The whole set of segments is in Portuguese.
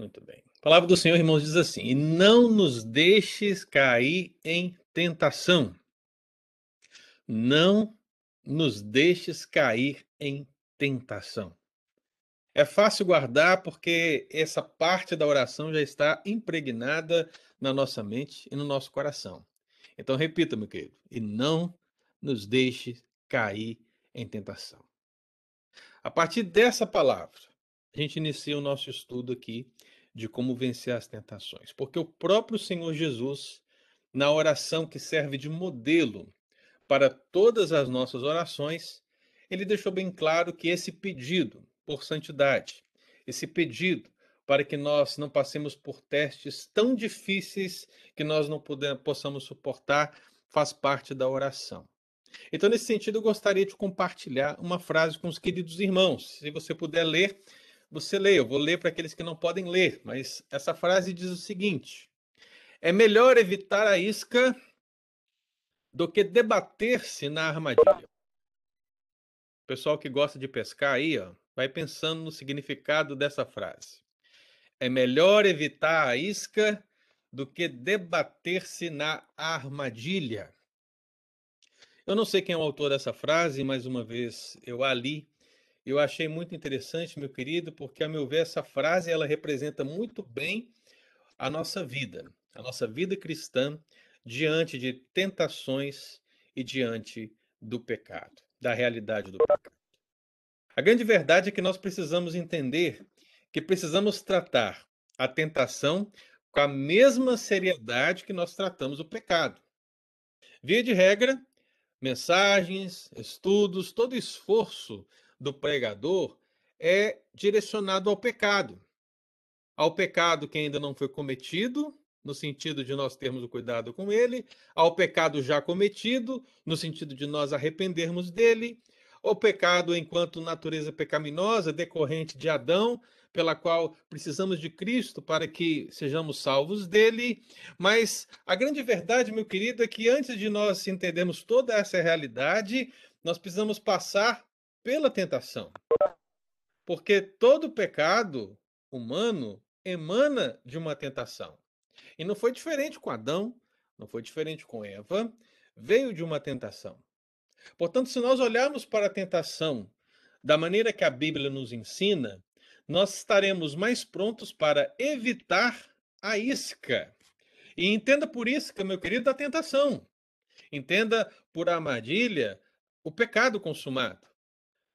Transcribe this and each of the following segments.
Muito bem. A palavra do Senhor, irmãos, diz assim: E não nos deixes cair em tentação. Não nos deixes cair em tentação. É fácil guardar porque essa parte da oração já está impregnada na nossa mente e no nosso coração. Então, repita, meu querido, e não nos deixe cair em tentação. A partir dessa palavra, a gente inicia o nosso estudo aqui de como vencer as tentações, porque o próprio Senhor Jesus, na oração que serve de modelo para todas as nossas orações, ele deixou bem claro que esse pedido por santidade, esse pedido para que nós não passemos por testes tão difíceis que nós não podemos, possamos suportar, faz parte da oração. Então, nesse sentido, eu gostaria de compartilhar uma frase com os queridos irmãos. Se você puder ler, você lê. Eu vou ler para aqueles que não podem ler, mas essa frase diz o seguinte: É melhor evitar a isca do que debater-se na armadilha. O pessoal que gosta de pescar aí, ó, vai pensando no significado dessa frase. É melhor evitar a isca do que debater-se na armadilha. Eu não sei quem é o autor dessa frase, mais uma vez eu a li. Eu achei muito interessante, meu querido, porque a meu ver essa frase ela representa muito bem a nossa vida, a nossa vida cristã diante de tentações e diante do pecado, da realidade do pecado. A grande verdade é que nós precisamos entender que precisamos tratar a tentação com a mesma seriedade que nós tratamos o pecado. Via de regra, mensagens, estudos, todo esforço do pregador é direcionado ao pecado. Ao pecado que ainda não foi cometido, no sentido de nós termos o cuidado com ele, ao pecado já cometido, no sentido de nós arrependermos dele, ao pecado enquanto natureza pecaminosa decorrente de Adão, pela qual precisamos de Cristo para que sejamos salvos dele. Mas a grande verdade, meu querido, é que antes de nós entendermos toda essa realidade, nós precisamos passar pela tentação. Porque todo pecado humano emana de uma tentação. E não foi diferente com Adão, não foi diferente com Eva, veio de uma tentação. Portanto, se nós olharmos para a tentação da maneira que a Bíblia nos ensina, nós estaremos mais prontos para evitar a isca. E entenda por isca, meu querido, a tentação. Entenda por armadilha o pecado consumado.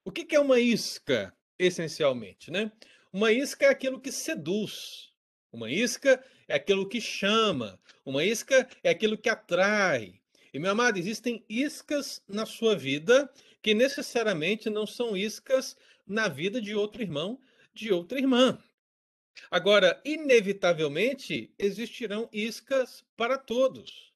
O que é uma isca, essencialmente? Né? Uma isca é aquilo que seduz. Uma isca é aquilo que chama. Uma isca é aquilo que atrai. E, meu amado, existem iscas na sua vida que necessariamente não são iscas na vida de outro irmão, de outra irmã. Agora, inevitavelmente, existirão iscas para todos.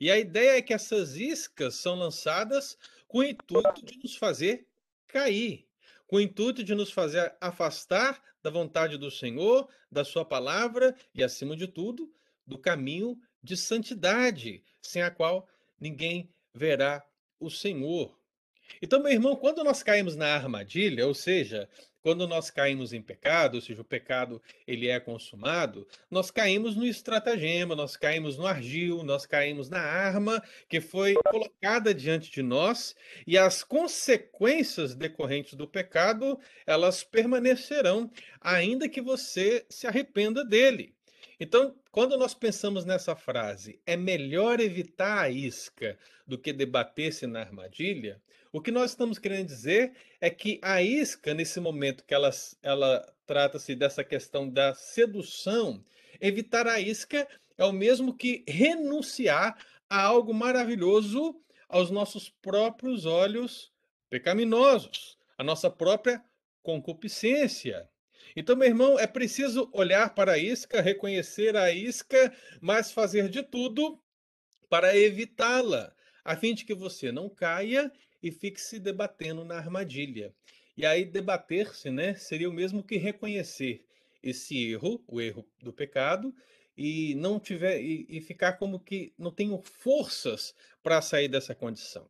E a ideia é que essas iscas são lançadas com o intuito de nos fazer cair, com o intuito de nos fazer afastar da vontade do Senhor, da Sua palavra e, acima de tudo, do caminho de santidade, sem a qual ninguém verá o Senhor. Então, meu irmão, quando nós caímos na armadilha, ou seja, quando nós caímos em pecado, ou seja, o pecado ele é consumado, nós caímos no estratagema, nós caímos no ardil, nós caímos na arma que foi colocada diante de nós, e as consequências decorrentes do pecado, elas permanecerão ainda que você se arrependa dele. Então, quando nós pensamos nessa frase, é melhor evitar a isca do que debater-se na armadilha, o que nós estamos querendo dizer é que a isca, nesse momento que ela, ela trata-se dessa questão da sedução, evitar a isca é o mesmo que renunciar a algo maravilhoso aos nossos próprios olhos pecaminosos, a nossa própria concupiscência. Então, meu irmão, é preciso olhar para a isca, reconhecer a isca, mas fazer de tudo para evitá-la, a fim de que você não caia e fique se debatendo na armadilha. E aí debater-se, né, seria o mesmo que reconhecer esse erro, o erro do pecado, e não tiver e, e ficar como que não tenho forças para sair dessa condição.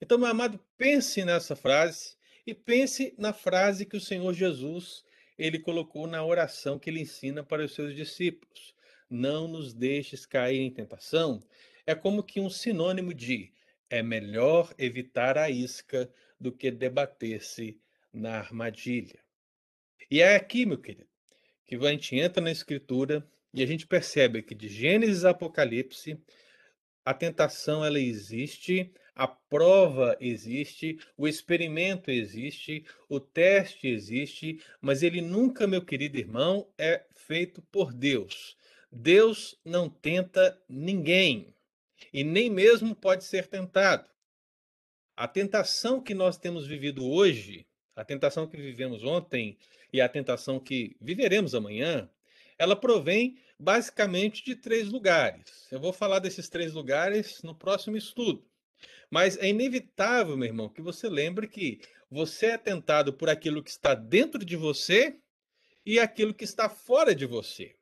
Então, meu amado, pense nessa frase e pense na frase que o Senhor Jesus ele colocou na oração que ele ensina para os seus discípulos. Não nos deixes cair em tentação. É como que um sinônimo de é melhor evitar a isca do que debater-se na armadilha. E é aqui, meu querido, que a gente entra na Escritura e a gente percebe que de Gênesis a Apocalipse, a tentação ela existe, a prova existe, o experimento existe, o teste existe, mas ele nunca, meu querido irmão, é feito por Deus. Deus não tenta ninguém e nem mesmo pode ser tentado. A tentação que nós temos vivido hoje, a tentação que vivemos ontem e a tentação que viveremos amanhã, ela provém basicamente de três lugares. Eu vou falar desses três lugares no próximo estudo. Mas é inevitável, meu irmão, que você lembre que você é tentado por aquilo que está dentro de você e aquilo que está fora de você.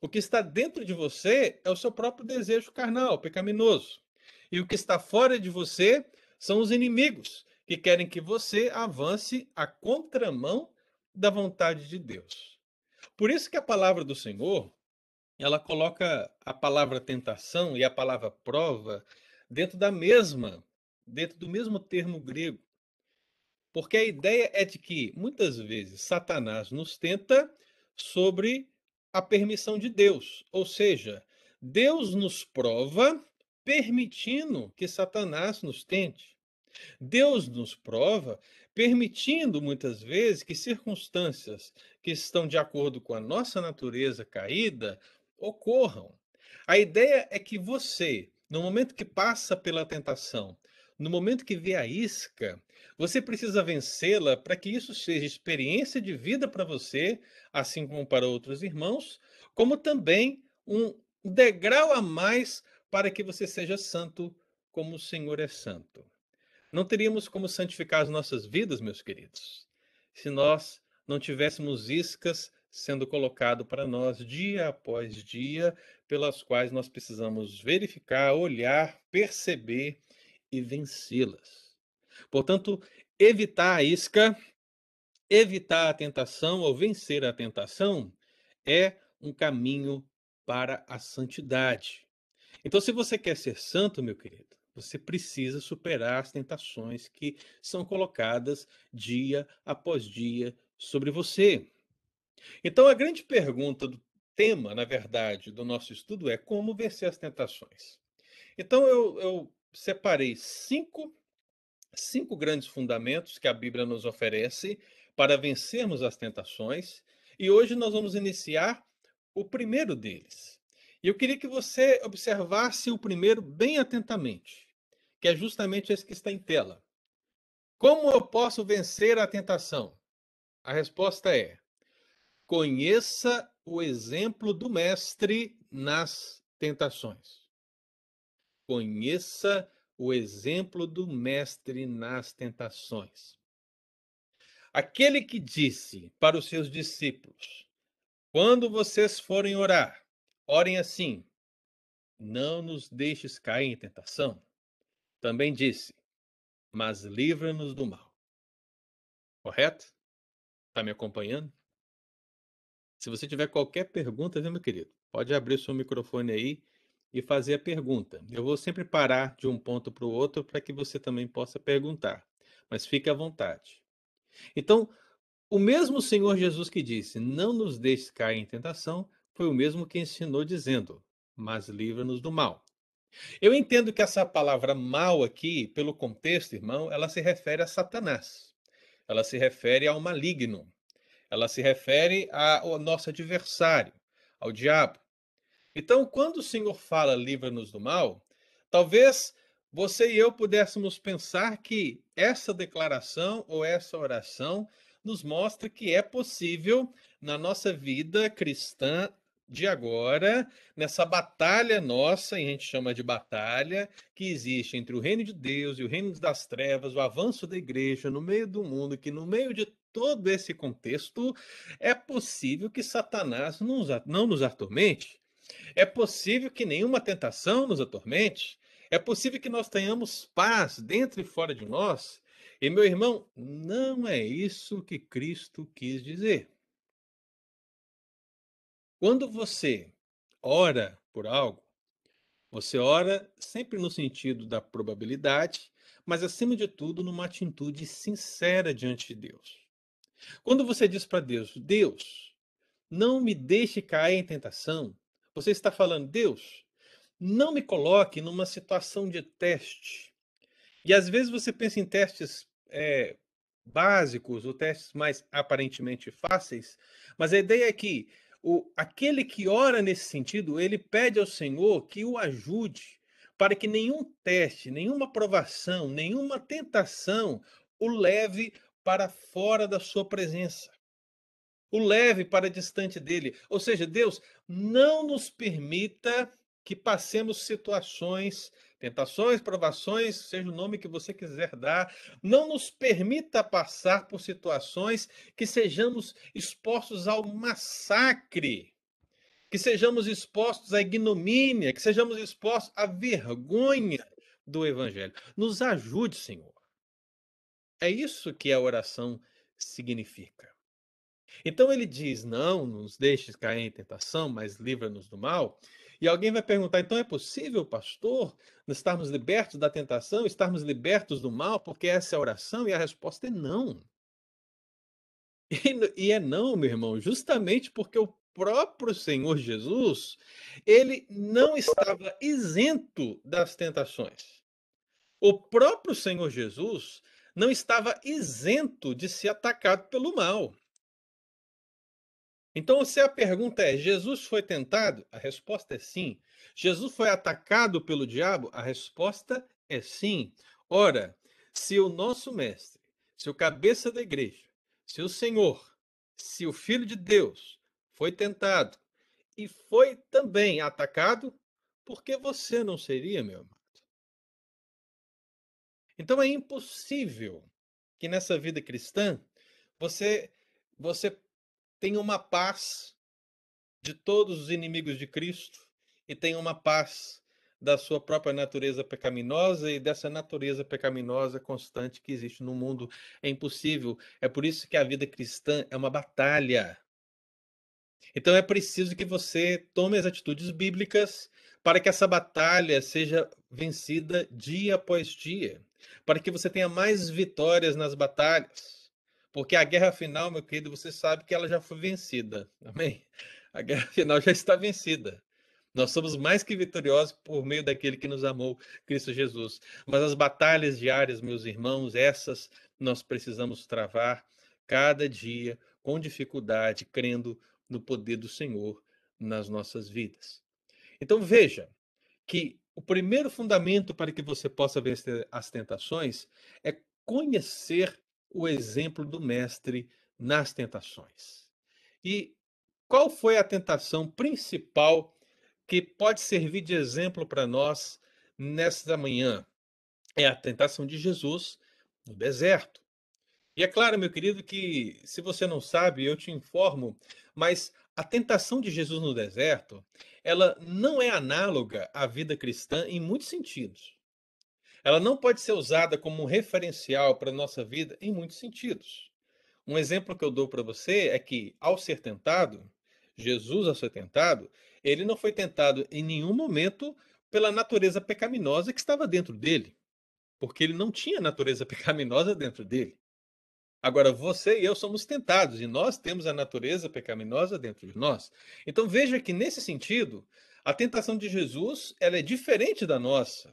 O que está dentro de você é o seu próprio desejo carnal, pecaminoso. E o que está fora de você são os inimigos, que querem que você avance a contramão da vontade de Deus. Por isso que a palavra do Senhor, ela coloca a palavra tentação e a palavra prova dentro da mesma, dentro do mesmo termo grego. Porque a ideia é de que muitas vezes Satanás nos tenta sobre a permissão de Deus. Ou seja, Deus nos prova permitindo que Satanás nos tente. Deus nos prova permitindo muitas vezes que circunstâncias que estão de acordo com a nossa natureza caída ocorram. A ideia é que você, no momento que passa pela tentação, no momento que vê a isca, você precisa vencê-la para que isso seja experiência de vida para você, assim como para outros irmãos, como também um degrau a mais para que você seja santo como o Senhor é santo. Não teríamos como santificar as nossas vidas, meus queridos, se nós não tivéssemos iscas sendo colocado para nós dia após dia, pelas quais nós precisamos verificar, olhar, perceber e vencê-las. Portanto, evitar a isca, evitar a tentação ou vencer a tentação é um caminho para a santidade. Então, se você quer ser santo, meu querido, você precisa superar as tentações que são colocadas dia após dia sobre você. Então, a grande pergunta do tema, na verdade, do nosso estudo é como vencer as tentações. Então, eu, eu separei cinco, cinco grandes fundamentos que a Bíblia nos oferece para vencermos as tentações. E hoje nós vamos iniciar o primeiro deles. E eu queria que você observasse o primeiro bem atentamente, que é justamente esse que está em tela. Como eu posso vencer a tentação? A resposta é: conheça o exemplo do Mestre nas tentações. Conheça o exemplo do Mestre nas tentações. Aquele que disse para os seus discípulos: Quando vocês forem orar, orem assim: Não nos deixes cair em tentação. Também disse: Mas livra-nos do mal. Correto? Está me acompanhando? Se você tiver qualquer pergunta, meu querido? Pode abrir seu microfone aí e fazer a pergunta. Eu vou sempre parar de um ponto para o outro para que você também possa perguntar, mas fique à vontade. Então, o mesmo Senhor Jesus que disse: Não nos deixes cair em tentação, foi o mesmo que ensinou, dizendo: Mas livra-nos do mal. Eu entendo que essa palavra mal aqui, pelo contexto, irmão, ela se refere a Satanás. Ela se refere ao maligno. Ela se refere ao nosso adversário, ao diabo. Então, quando o Senhor fala livra-nos do mal, talvez você e eu pudéssemos pensar que essa declaração ou essa oração nos mostra que é possível na nossa vida cristã de agora, nessa batalha nossa, e a gente chama de batalha, que existe entre o reino de Deus e o reino das trevas, o avanço da igreja no meio do mundo, que no meio de todo esse contexto, é possível que Satanás não nos atormente, é possível que nenhuma tentação nos atormente. É possível que nós tenhamos paz dentro e fora de nós. E, meu irmão, não é isso que Cristo quis dizer. Quando você ora por algo, você ora sempre no sentido da probabilidade, mas acima de tudo numa atitude sincera diante de Deus. Quando você diz para Deus: "Deus, não me deixe cair em tentação", você está falando: "Deus, não me coloque numa situação de teste". E às vezes você pensa em testes, eh, básicos ou testes mais aparentemente fáceis, mas a ideia é que o aquele que ora nesse sentido, ele pede ao Senhor que o ajude, para que nenhum teste, nenhuma provação, nenhuma tentação o leve para fora da sua presença. O leve para distante dele. Ou seja, Deus, não nos permita que passemos situações, tentações, provações, seja o nome que você quiser dar, não nos permita passar por situações que sejamos expostos ao massacre, que sejamos expostos à ignomínia, que sejamos expostos à vergonha do evangelho. Nos ajude, Senhor. É isso que a oração significa. Então ele diz: Não nos deixes cair em tentação, mas livra-nos do mal. E alguém vai perguntar: então é possível, pastor, estarmos libertos da tentação, estarmos libertos do mal, porque essa é a oração? E a resposta é não. E, é não, meu irmão, justamente porque o próprio Senhor Jesus, ele não estava isento das tentações. O próprio Senhor Jesus não estava isento de ser atacado pelo mal. Então, se a pergunta é: Jesus foi tentado? A resposta é sim. Jesus foi atacado pelo diabo? A resposta é sim. Ora, se o nosso mestre, se o cabeça da igreja, se o Senhor, se o Filho de Deus foi tentado e foi também atacado, por que você não seria, meu amado? Então é impossível que nessa vida cristã você você tenha uma paz de todos os inimigos de Cristo e tenha uma paz da sua própria natureza pecaminosa e dessa natureza pecaminosa constante que existe no mundo. É impossível. É por isso que a vida cristã é uma batalha. Então é preciso que você tome as atitudes bíblicas para que essa batalha seja vencida dia após dia, para que você tenha mais vitórias nas batalhas. Porque a guerra final, meu querido, você sabe que ela já foi vencida. Amém? A guerra final já está vencida. Nós somos mais que vitoriosos por meio daquele que nos amou, Cristo Jesus. Mas as batalhas diárias, meus irmãos, essas nós precisamos travar cada dia com dificuldade, crendo no poder do Senhor nas nossas vidas. Então veja que o primeiro fundamento para que você possa vencer as tentações é conhecer o exemplo do mestre nas tentações. E qual foi a tentação principal que pode servir de exemplo para nós nesta manhã? É a tentação de Jesus no deserto. E é claro, meu querido, que se você não sabe, eu te informo, mas a tentação de Jesus no deserto, ela não é análoga à vida cristã em muitos sentidos. Ela não pode ser usada como um referencial para a nossa vida em muitos sentidos. Um exemplo que eu dou para você é que, ao ser tentado, Jesus, ao ser tentado, ele não foi tentado em nenhum momento pela natureza pecaminosa que estava dentro dele, porque ele não tinha natureza pecaminosa dentro dele. Agora, você e eu somos tentados e nós temos a natureza pecaminosa dentro de nós. Então, veja que, nesse sentido, a tentação de Jesus ela é diferente da nossa.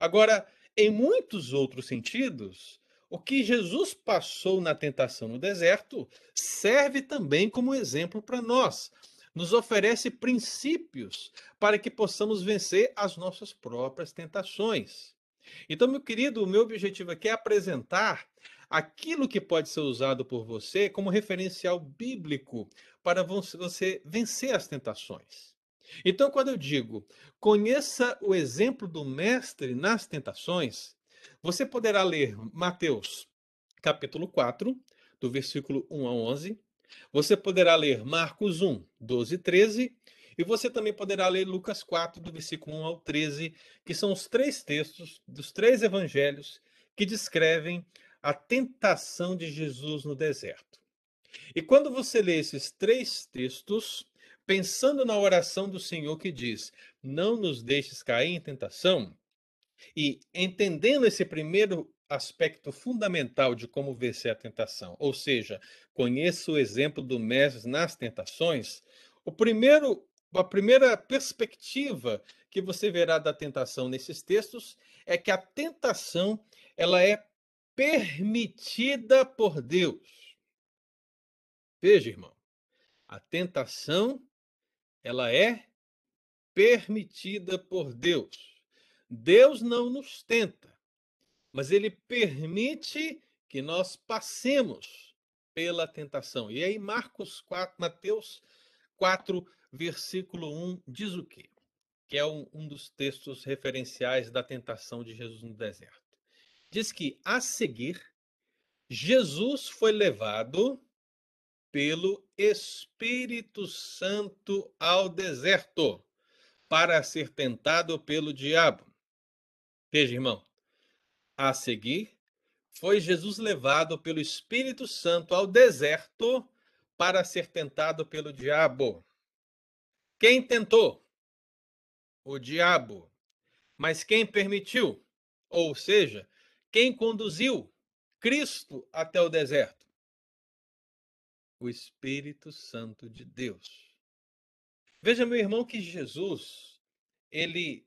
Agora, em muitos outros sentidos, o que Jesus passou na tentação no deserto serve também como exemplo para nós. Nos oferece princípios para que possamos vencer as nossas próprias tentações. Então, meu querido, o meu objetivo aqui é apresentar aquilo que pode ser usado por você como referencial bíblico para você vencer as tentações. Então, quando eu digo conheça o exemplo do Mestre nas tentações, você poderá ler Mateus capítulo 4, do versículo 1 a 11. Você poderá ler Marcos 1, 12 e 13. E você também poderá ler Lucas 4, do versículo 1 ao 13, que são os três textos dos três evangelhos que descrevem a tentação de Jesus no deserto. E quando você lê esses três textos, pensando na oração do Senhor que diz: Não nos deixes cair em tentação, e entendendo esse primeiro aspecto fundamental de como vencer a tentação, ou seja, conheça o exemplo do mestre nas tentações, o primeiro, a primeira perspectiva que você verá da tentação nesses textos é que a tentação ela é permitida por Deus. Veja, irmão, a tentação ela é permitida por Deus. Deus não nos tenta, mas ele permite que nós passemos pela tentação. E aí Marcos 4, Mateus 4, versículo 1 diz o quê? Que é um, um dos textos referenciais da tentação de Jesus no deserto. Diz que a seguir Jesus foi levado pelo Espírito Santo ao deserto para ser tentado pelo diabo. Veja, irmão, a seguir, foi Jesus levado pelo Espírito Santo ao deserto para ser tentado pelo diabo. Quem tentou? O diabo. Mas quem permitiu? Ou seja, quem conduziu Cristo até o deserto? O Espírito Santo de Deus. Veja, meu irmão, que Jesus, ele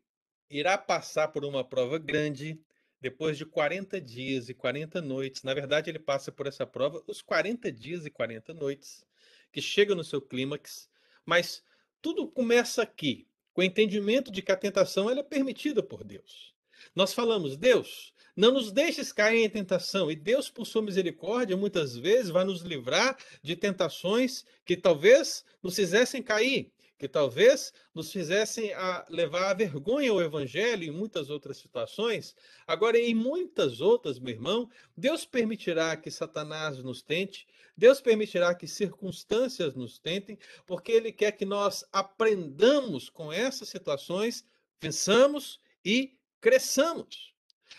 irá passar por uma prova grande depois de 40 dias e 40 noites. Na verdade, ele passa por essa prova os 40 dias e 40 noites, que chega no seu clímax, mas tudo começa aqui, com o entendimento de que a tentação ela é permitida por Deus. Nós falamos, Deus, não nos deixes cair em tentação. E Deus, por sua misericórdia, muitas vezes vai nos livrar de tentações que talvez nos fizessem cair que talvez nos fizessem a levar a vergonha o evangelho em muitas outras situações. Agora, em muitas outras, meu irmão, Deus permitirá que Satanás nos tente, Deus permitirá que circunstâncias nos tentem, porque Ele quer que nós aprendamos com essas situações, pensamos e cresçamos.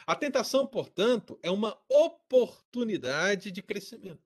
A tentação, portanto, é uma oportunidade de crescimento.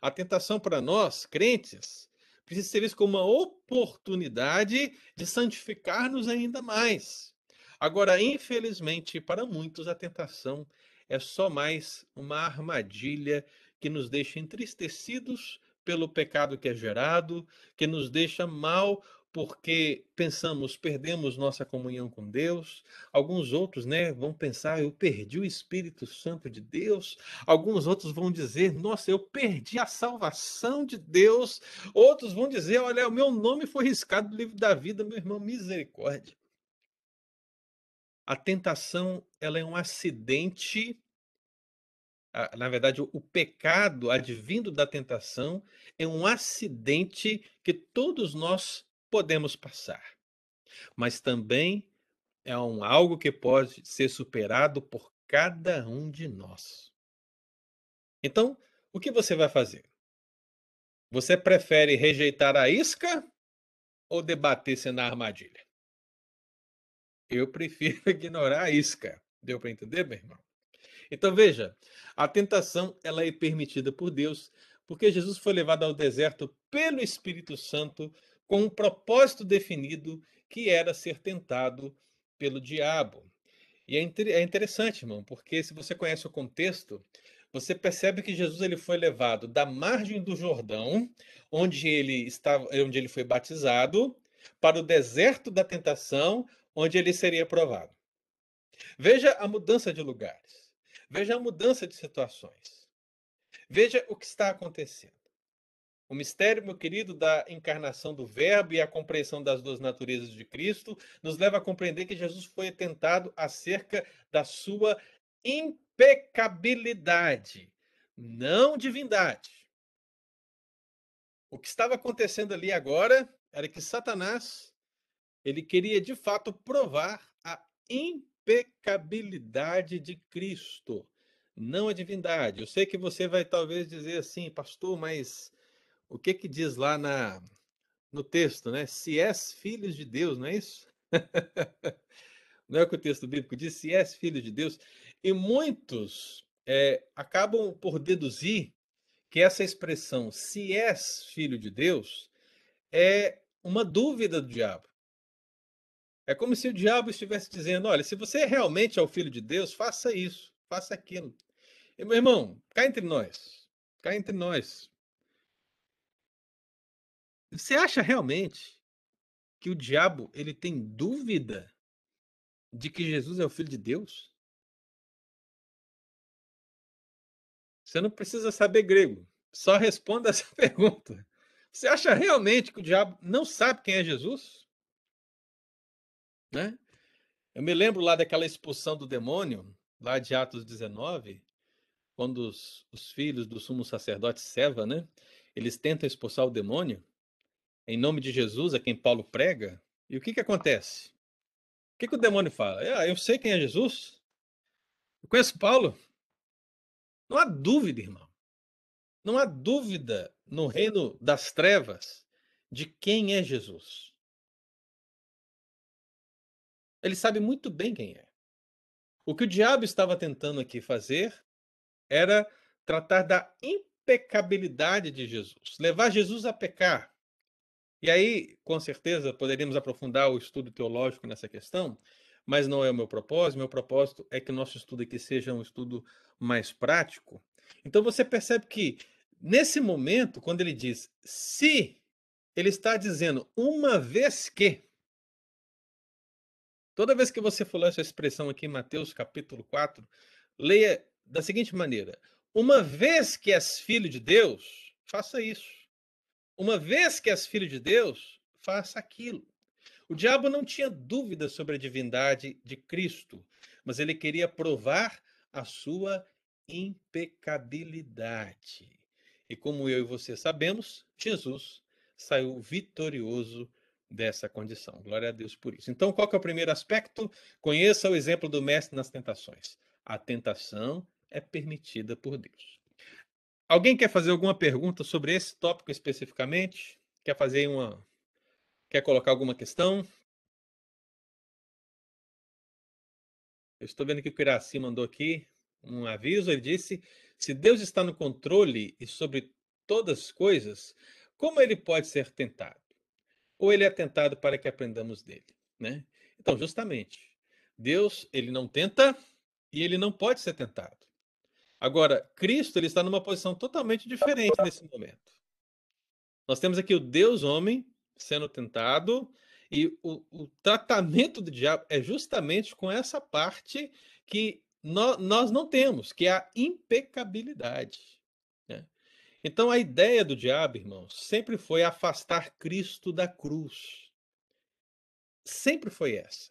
A tentação para nós, crentes, precisa ser visto como uma oportunidade de santificar-nos ainda mais. Agora, infelizmente, para muitos, a tentação é só mais uma armadilha que nos deixa entristecidos pelo pecado que é gerado, que nos deixa mal porque pensamos, perdemos nossa comunhão com Deus. Alguns outros, né, vão pensar, eu perdi o Espírito Santo de Deus. Alguns outros vão dizer, nossa, eu perdi a salvação de Deus. Outros vão dizer, olha, o meu nome foi riscado do livro da vida, meu irmão, misericórdia. A tentação, ela é um acidente na verdade, o pecado advindo da tentação é um acidente que todos nós podemos passar, mas também é um algo que pode ser superado por cada um de nós. Então, o que você vai fazer? Você prefere rejeitar a isca ou debater-se na armadilha? Eu prefiro ignorar a isca. Deu para entender, meu irmão? Então veja, a tentação ela é permitida por Deus, porque Jesus foi levado ao deserto pelo Espírito Santo com um propósito definido que era ser tentado pelo diabo. E é, é interessante, irmão, porque se você conhece o contexto, você percebe que Jesus ele foi levado da margem do Jordão, onde ele estava, onde ele foi batizado, para o deserto da tentação, onde ele seria provado. Veja a mudança de lugares. Veja a mudança de situações. Veja o que está acontecendo. O mistério, meu querido, da encarnação do Verbo e a compreensão das duas naturezas de Cristo nos leva a compreender que Jesus foi tentado acerca da sua impecabilidade, não divindade. O que estava acontecendo ali agora era que Satanás ele queria de fato provar a impecabilidade de Cristo, não a divindade. Eu sei que você vai talvez dizer assim, pastor, mas o que que diz lá na, no texto, né? Se és filhos de Deus, não é isso? não é o que o texto bíblico diz? Se és filho de Deus. E muitos é, acabam por deduzir que essa expressão, se és filho de Deus, é uma dúvida do diabo. É como se o diabo estivesse dizendo: olha, se você realmente é o filho de Deus, faça isso, faça aquilo. E, meu irmão, cá entre nós, cá entre nós. Você acha realmente que o diabo ele tem dúvida de que Jesus é o filho de Deus? Você não precisa saber grego. Só responda essa pergunta. Você acha realmente que o diabo não sabe quem é Jesus? Né? Eu me lembro lá daquela expulsão do demônio, lá de Atos 19, quando os, os filhos do sumo sacerdote Seva, né? Eles tentam expulsar o demônio em nome de Jesus, a quem Paulo prega. E o que, que acontece? O que, que o demônio fala? Ah, eu sei quem é Jesus. Eu conheço Paulo. Não há dúvida, irmão. Não há dúvida no reino das trevas de quem é Jesus. Ele sabe muito bem quem é. O que o diabo estava tentando aqui fazer era tratar da impecabilidade de Jesus, levar Jesus a pecar. E aí, com certeza, poderíamos aprofundar o estudo teológico nessa questão, mas não é o meu propósito. Meu propósito é que o nosso estudo aqui seja um estudo mais prático. Então você percebe que nesse momento, quando ele diz se, ele está dizendo uma vez que. Toda vez que você for ler essa expressão aqui em Mateus capítulo 4, leia da seguinte maneira: uma vez que és filho de Deus, faça isso. Uma vez que és filho de Deus, faça aquilo. O diabo não tinha dúvida sobre a divindade de Cristo, mas ele queria provar a sua impecabilidade. E como eu e você sabemos, Jesus saiu vitorioso dessa condição. Glória a Deus por isso. Então, qual é o primeiro aspecto? Conheça o exemplo do mestre nas tentações. A tentação é permitida por Deus. Alguém quer fazer alguma pergunta sobre esse tópico especificamente? Quer fazer uma Quer colocar alguma questão? Eu estou vendo que o Kiraci mandou aqui um aviso. Ele disse: se Deus está no controle e sobre todas as coisas, como ele pode ser tentado? Ou ele é tentado para que aprendamos dele, né? Então, justamente, Deus ele não tenta e ele não pode ser tentado. Agora, Cristo ele está numa posição totalmente diferente nesse momento. Nós temos aqui o Deus homem sendo tentado, e o, o tratamento do diabo é justamente com essa parte que no, nós não temos, que é a impecabilidade. Né? Então, a ideia do diabo, irmãos, sempre foi afastar Cristo da cruz. Sempre foi essa.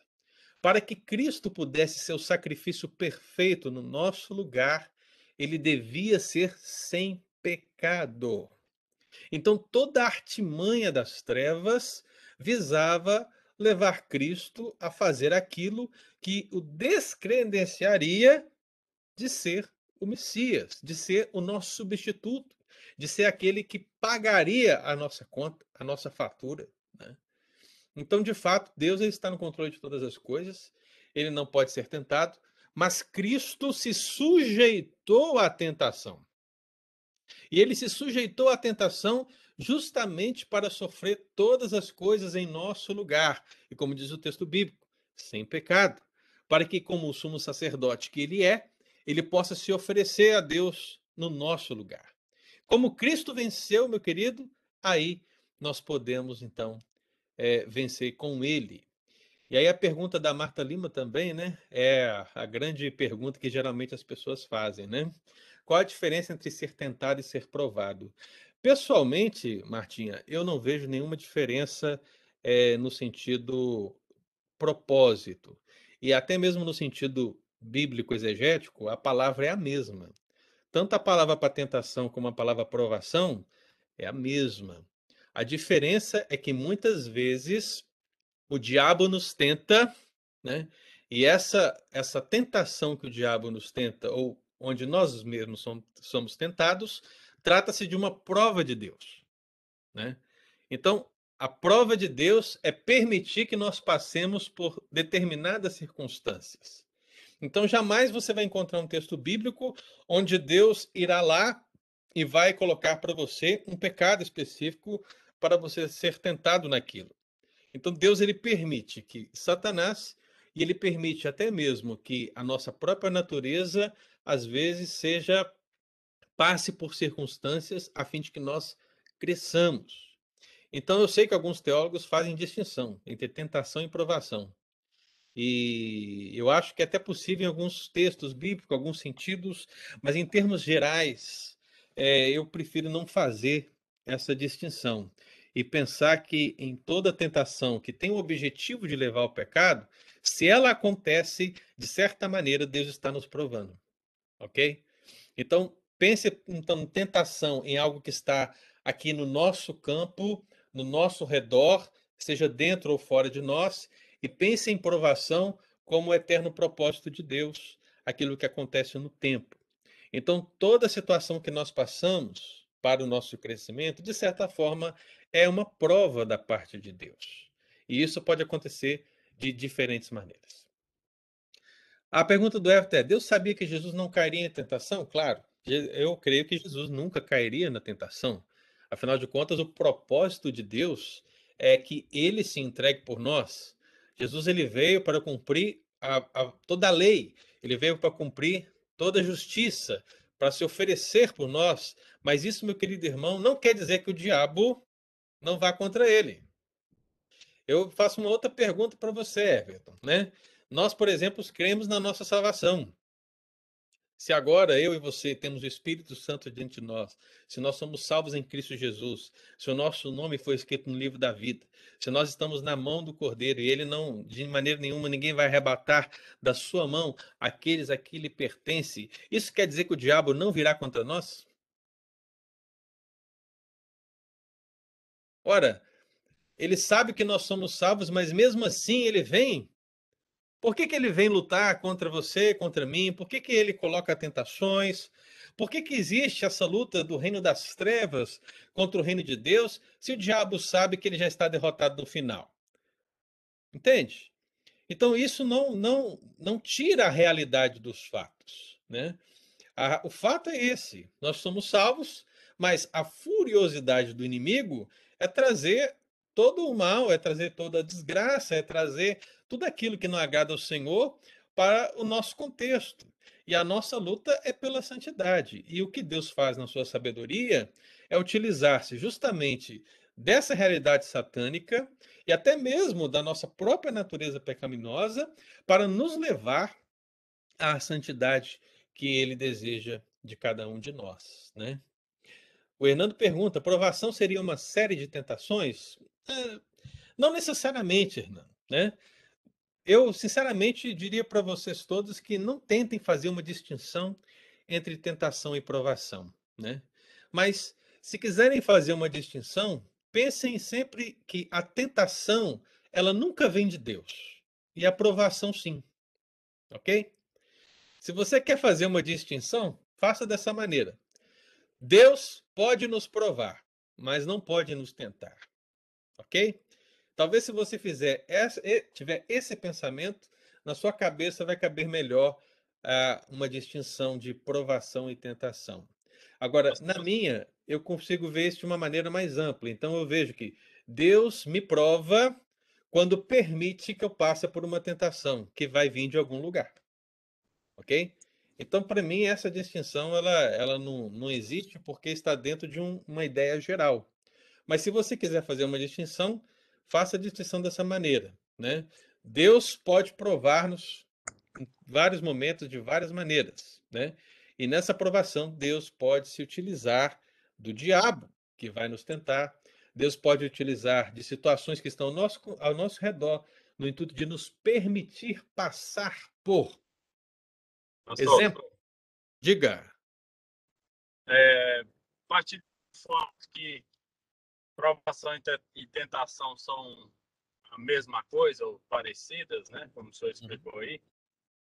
Para que Cristo pudesse ser o sacrifício perfeito no nosso lugar, ele devia ser sem pecado. Então, toda a artimanha das trevas visava levar Cristo a fazer aquilo que o descredenciaria de ser o Messias, de ser o nosso substituto, de ser aquele que pagaria a nossa conta, a nossa fatura. Né? Então, de fato, Deus está no controle de todas as coisas, ele não pode ser tentado, mas Cristo se sujeitou à tentação. E ele se sujeitou à tentação justamente para sofrer todas as coisas em nosso lugar. E como diz o texto bíblico, sem pecado, para que, como o sumo sacerdote que ele é, ele possa se oferecer a Deus no nosso lugar. Como Cristo venceu, meu querido, aí nós podemos então é, vencer com ele. E aí a pergunta da Marta Lima também, né? É a grande pergunta que geralmente as pessoas fazem, né? Qual a diferença entre ser tentado e ser provado? Pessoalmente, Martinha, eu não vejo nenhuma diferença é, no sentido propósito. E até mesmo no sentido bíblico exegético, a palavra é a mesma. Tanto a palavra para tentação como a palavra provação é a mesma. A diferença é que muitas vezes o diabo nos tenta, né? E essa essa tentação que o diabo nos tenta ou onde nós mesmos somos tentados, trata-se de uma prova de Deus. Né? Então, a prova de Deus é permitir que nós passemos por determinadas circunstâncias. Então, jamais você vai encontrar um texto bíblico onde Deus irá lá e vai colocar para você um pecado específico para você ser tentado naquilo. Então Deus ele permite que Satanás e ele permite até mesmo que a nossa própria natureza às vezes seja passe por circunstâncias a fim de que nós cresçamos. Então eu sei que alguns teólogos fazem distinção entre tentação e provação. E eu acho que é até possível em alguns textos bíblicos, alguns sentidos, mas em termos gerais, é, eu prefiro não fazer essa distinção e pensar que em toda tentação que tem o objetivo de levar ao pecado, se ela acontece, de certa maneira, Deus está nos provando. Ok? Então, pense então tentação em algo que está aqui no nosso campo, no nosso redor, seja dentro ou fora de nós, e pense em provação como o eterno propósito de Deus, aquilo que acontece no tempo. Então, toda situação que nós passamos para o nosso crescimento, de certa forma, é uma prova da parte de Deus. E isso pode acontecer de diferentes maneiras. A pergunta do Everton é: Deus sabia que Jesus não cairia em tentação? Claro, eu creio que Jesus nunca cairia na tentação. Afinal de contas, o propósito de Deus é que ele se entregue por nós. Jesus ele veio para cumprir a, a, toda a lei, ele veio para cumprir toda a justiça, para se oferecer por nós. Mas isso, meu querido irmão, não quer dizer que o diabo não vá contra ele. Eu faço uma outra pergunta para você, Everton. Né? Nós, por exemplo, cremos na nossa salvação. Se agora eu e você temos o Espírito Santo dentro de nós, se nós somos salvos em Cristo Jesus, se o nosso nome foi escrito no livro da vida, se nós estamos na mão do Cordeiro e ele não, de maneira nenhuma, ninguém vai arrebatar da sua mão aqueles a que lhe pertence, isso quer dizer que o diabo não virá contra nós? Ora, ele sabe que nós somos salvos, mas mesmo assim ele vem. Por que, que ele vem lutar contra você, contra mim? Por que, que ele coloca tentações? Por que, que existe essa luta do reino das trevas contra o reino de Deus, se o diabo sabe que ele já está derrotado no final? Entende? Então isso não não não tira a realidade dos fatos, né? A, o fato é esse: nós somos salvos, mas a furiosidade do inimigo é trazer todo o mal, é trazer toda a desgraça, é trazer tudo aquilo que não agrada ao Senhor para o nosso contexto. E a nossa luta é pela santidade. E o que Deus faz na sua sabedoria é utilizar-se justamente dessa realidade satânica e até mesmo da nossa própria natureza pecaminosa para nos levar à santidade que ele deseja de cada um de nós, né? O Hernando pergunta: provação seria uma série de tentações? Não necessariamente, Hernando. Né? Eu, sinceramente, diria para vocês todos que não tentem fazer uma distinção entre tentação e provação. Né? Mas, se quiserem fazer uma distinção, pensem sempre que a tentação ela nunca vem de Deus e a provação sim. Ok? Se você quer fazer uma distinção, faça dessa maneira. Deus pode nos provar, mas não pode nos tentar. Ok? Talvez se você fizer essa, tiver esse pensamento, na sua cabeça vai caber melhor uh, uma distinção de provação e tentação. Agora, na minha, eu consigo ver isso de uma maneira mais ampla. Então, eu vejo que Deus me prova quando permite que eu passe por uma tentação que vai vir de algum lugar. Ok? Então, para mim, essa distinção ela, ela não, não existe porque está dentro de um, uma ideia geral. Mas se você quiser fazer uma distinção, faça a distinção dessa maneira. Né? Deus pode provar-nos em vários momentos, de várias maneiras. Né? E nessa provação, Deus pode se utilizar do diabo, que vai nos tentar. Deus pode utilizar de situações que estão ao nosso, ao nosso redor, no intuito de nos permitir passar por Exemplo? Diga. É, partir do fato que provação e tentação são a mesma coisa ou parecidas, né? Como o senhor uhum. explicou aí.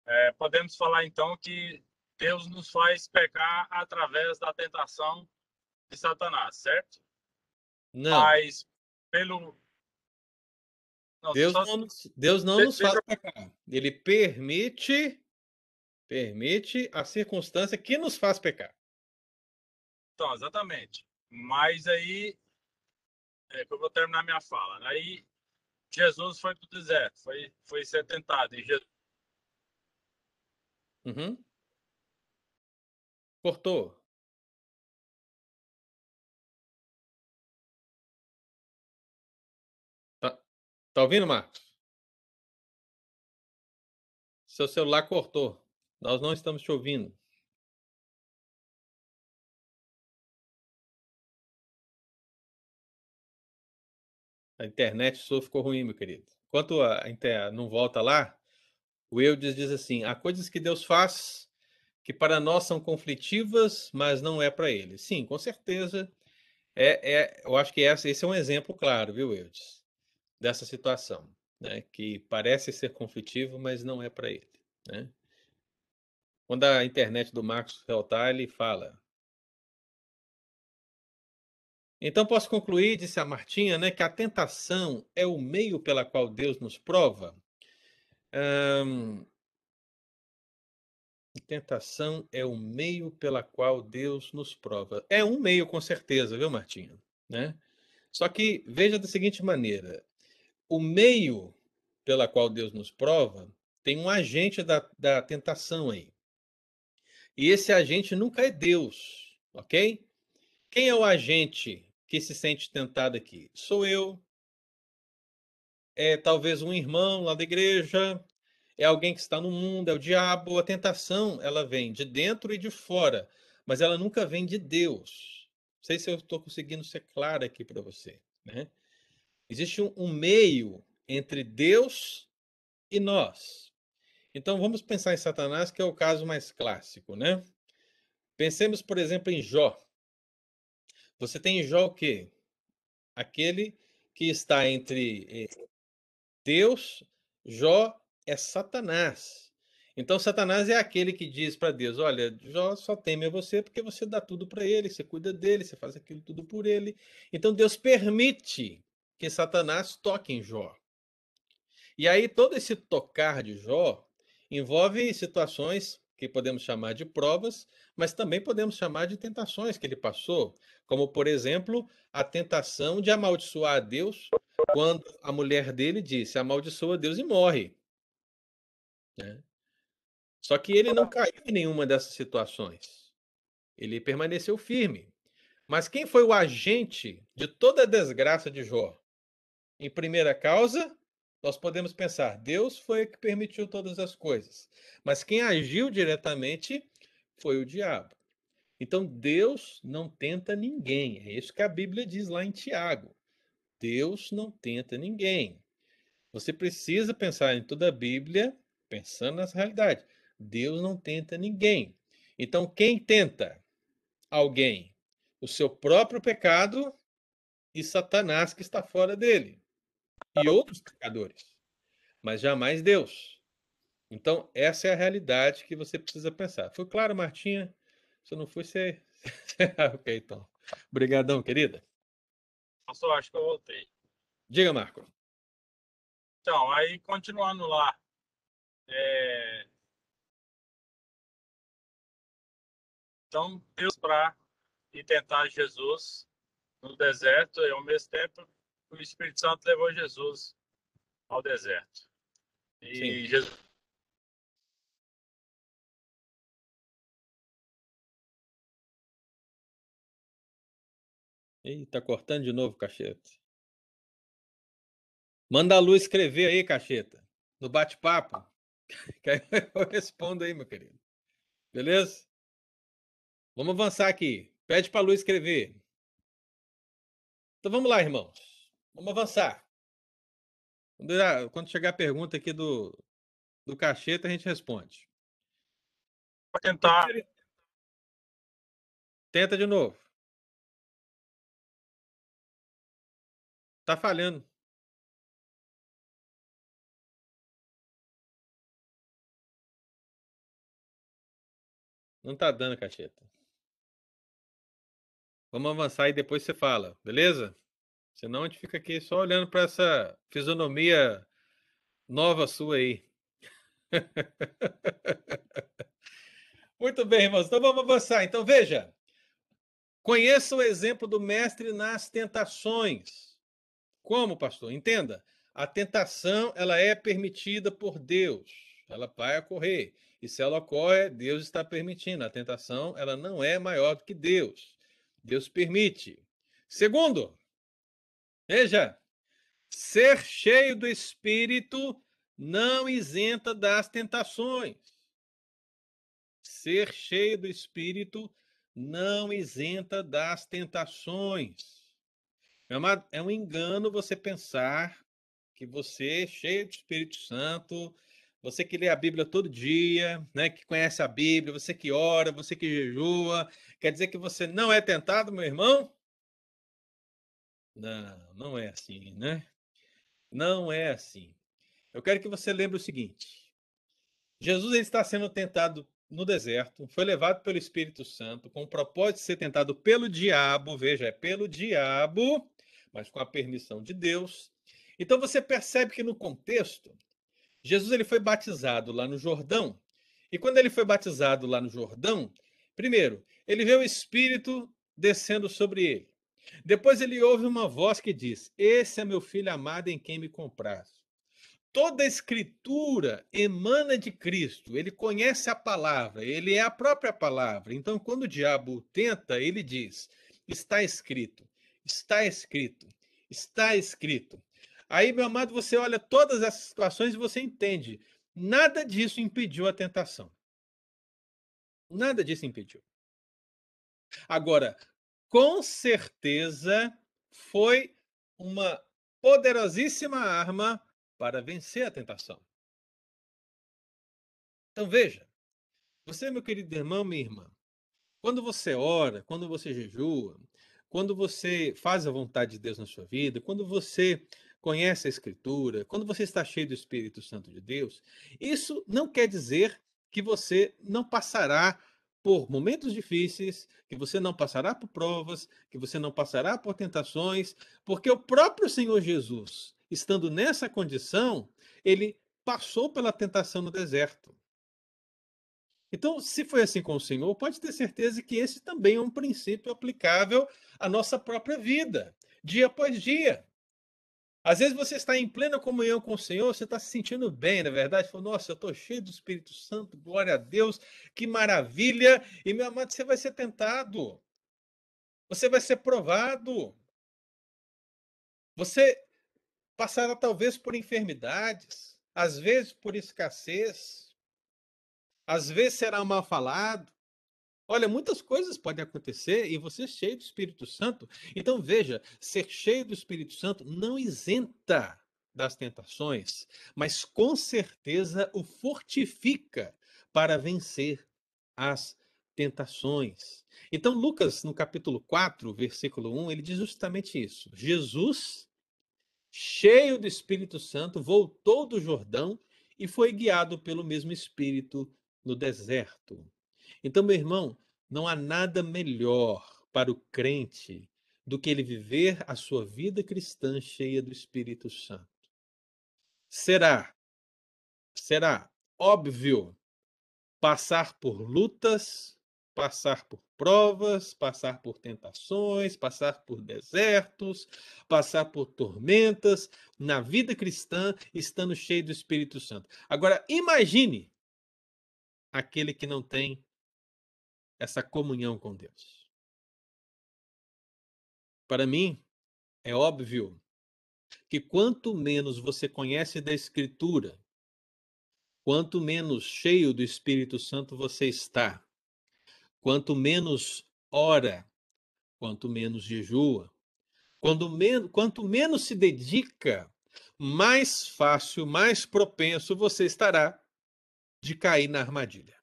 É, podemos falar então que Deus nos faz pecar através da tentação de Satanás, certo? Não. Mas pelo não, Deus, só... não, Deus não nos faz pecar. Ele permite Permite a circunstância que nos faz pecar. Então, exatamente. Mas aí é, que eu vou terminar minha fala. Aí Jesus foi para o deserto, foi, foi ser tentado. E Jesus... Uhum. Cortou. Tá, tá ouvindo, Marcos? Seu celular cortou. Nós não estamos te ouvindo. A internet sua ficou ruim, meu querido. Enquanto a internet não volta lá, o Eudes diz assim: há coisas que Deus faz que para nós são conflitivas, mas não é para ele. Sim, com certeza. É, é, eu acho que essa, esse é um exemplo claro, viu, Eudes, dessa situação, né? que parece ser conflitivo, mas não é para ele. Né? Quando a internet do Marcos voltar, ele fala: então posso concluir, disse a Martinha, né, que a tentação é o meio pela qual Deus nos prova. Hum, tentação é o meio pela qual Deus nos prova. É um meio, com certeza, viu, Martinha? Né? Só que veja da seguinte maneira: o meio pela qual Deus nos prova tem um agente da, da tentação aí. E esse agente nunca é Deus, ok? Quem é o agente que se sente tentado aqui? Sou eu. É talvez um irmão lá da igreja, é alguém que está no mundo, é o diabo. A tentação, ela vem de dentro e de fora, mas ela nunca vem de Deus. Não sei se eu estou conseguindo ser claro aqui para você. Né? Existe um, um meio entre Deus e nós. Então vamos pensar em Satanás, que é o caso mais clássico, né? Pensemos, por exemplo, em Jó. Você tem em Jó o quê? Aquele que está entre eh, Deus, Jó é Satanás. Então, Satanás é aquele que diz para Deus: Olha, Jó só teme a você porque você dá tudo para ele, você cuida dele, você faz aquilo tudo por ele. Então, Deus permite que Satanás toque em Jó. E aí, todo esse tocar de Jó envolve situações que podemos chamar de provas, mas também podemos chamar de tentações que ele passou, como, por exemplo, a tentação de amaldiçoar a Deus quando a mulher dele disse: amaldiçoa Deus e morre. Né? Só que ele não caiu em nenhuma dessas situações. Ele permaneceu firme. Mas quem foi o agente de toda a desgraça de Jó? Em primeira causa, nós podemos pensar, Deus foi que permitiu todas as coisas. Mas quem agiu diretamente foi o diabo. Então Deus não tenta ninguém. É isso que a Bíblia diz lá em Tiago. Deus não tenta ninguém. Você precisa pensar em toda a Bíblia pensando nessa realidade. Deus não tenta ninguém. Então quem tenta alguém? O seu próprio pecado e Satanás que está fora dele e outros pecadores, mas jamais Deus. Então, essa é a realidade que você precisa pensar. Foi claro, Martinha? Se não foi, você. ok, então. Obrigadão, querida. Pastor, acho que eu voltei. Diga, Marco. Então, aí, continuando lá. É... Então, Deus para ir tentar Jesus no deserto e, ao mesmo tempo, o Espírito Santo levou Jesus ao deserto. E Sim. Jesus. Ih, tá cortando de novo, Cacheta. Manda a Lu escrever aí, Cacheta, no bate-papo. Que aí eu respondo aí, meu querido. Beleza? Vamos avançar aqui. Pede para a Lu escrever. Então vamos lá, irmãos. Vamos avançar. Quando chegar a pergunta aqui do, do cacheta, a gente responde. Vou tentar. Tenta de novo. Tá falhando. Não tá dando, cacheta. Vamos avançar e depois você fala, beleza? Senão a gente fica aqui só olhando para essa fisionomia nova sua aí. Muito bem, irmãos. Então vamos avançar. Então veja. Conheça o exemplo do mestre nas tentações. Como, pastor? Entenda, a tentação ela é permitida por Deus. Ela vai ocorrer. E se ela ocorre, Deus está permitindo. A tentação ela não é maior do que Deus. Deus permite. Segundo, veja, ser cheio do Espírito não isenta das tentações. Ser cheio do Espírito não isenta das tentações. Meu amado, é um engano você pensar que você, cheio do Espírito Santo, você que lê a Bíblia todo dia, né, que conhece a Bíblia, você que ora, você que jejua, quer dizer que você não é tentado, meu irmão? Não, não é assim, né? Não é assim. Eu quero que você lembre o seguinte: Jesus está sendo tentado no deserto, foi levado pelo Espírito Santo com o propósito de ser tentado pelo diabo, veja, é pelo diabo, mas com a permissão de Deus. Então você percebe que no contexto, Jesus ele foi batizado lá no Jordão. E quando ele foi batizado lá no Jordão, primeiro, ele vê o Espírito descendo sobre ele. Depois ele ouve uma voz que diz: Esse é meu filho amado em quem me compraz. Toda a escritura emana de Cristo, ele conhece a palavra, ele é a própria palavra. Então, quando o diabo tenta, ele diz: está escrito, está escrito, está escrito. Aí, meu amado, você olha todas essas situações e você entende. Nada disso impediu a tentação. Nada disso impediu. Agora, com certeza foi uma poderosíssima arma para vencer a tentação. Então veja, você, meu querido irmão, minha irmã, quando você ora, quando você jejua, quando você faz a vontade de Deus na sua vida, quando você conhece a Escritura, quando você está cheio do Espírito Santo de Deus, isso não quer dizer que você não passará por momentos difíceis, que você não passará por provas, que você não passará por tentações, porque o próprio Senhor Jesus, estando nessa condição, ele passou pela tentação no deserto. Então, se foi assim com o Senhor, pode ter certeza que esse também é um princípio aplicável à nossa própria vida, dia após dia. Às vezes você está em plena comunhão com o Senhor, você está se sentindo bem, na é verdade? Fala, nossa, eu estou cheio do Espírito Santo, glória a Deus, que maravilha. E, meu amado, você vai ser tentado. Você vai ser provado. Você passará talvez por enfermidades, às vezes por escassez, às vezes será mal falado. Olha, muitas coisas podem acontecer e você é cheio do Espírito Santo. Então veja, ser cheio do Espírito Santo não isenta das tentações, mas com certeza o fortifica para vencer as tentações. Então Lucas no capítulo 4, versículo 1, ele diz justamente isso. Jesus cheio do Espírito Santo, voltou do Jordão e foi guiado pelo mesmo Espírito no deserto. Então, meu irmão, não há nada melhor para o crente do que ele viver a sua vida cristã cheia do Espírito Santo. Será, será óbvio passar por lutas, passar por provas, passar por tentações, passar por desertos, passar por tormentas na vida cristã, estando cheio do Espírito Santo. Agora, imagine aquele que não tem essa comunhão com Deus. Para mim, é óbvio que quanto menos você conhece da Escritura, quanto menos cheio do Espírito Santo você está, Quanto menos ora, quanto menos jejua, quando men quanto menos se dedica, mais fácil, mais propenso você estará de cair na armadilha.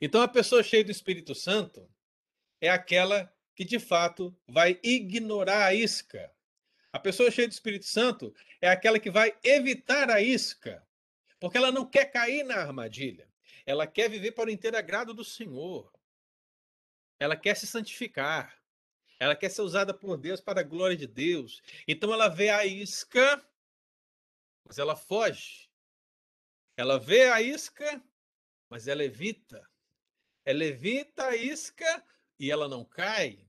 Então, a pessoa cheia do Espírito Santo é aquela que de fato vai ignorar a isca. A pessoa cheia do Espírito Santo é aquela que vai evitar a isca, porque ela não quer cair na armadilha. Ela quer viver para o inteiro agrado do Senhor. Ela quer se santificar. Ela quer ser usada por Deus para a glória de Deus. Então ela vê a isca, mas ela foge. Ela vê a isca, mas ela evita. Ela evita a isca e ela não cai.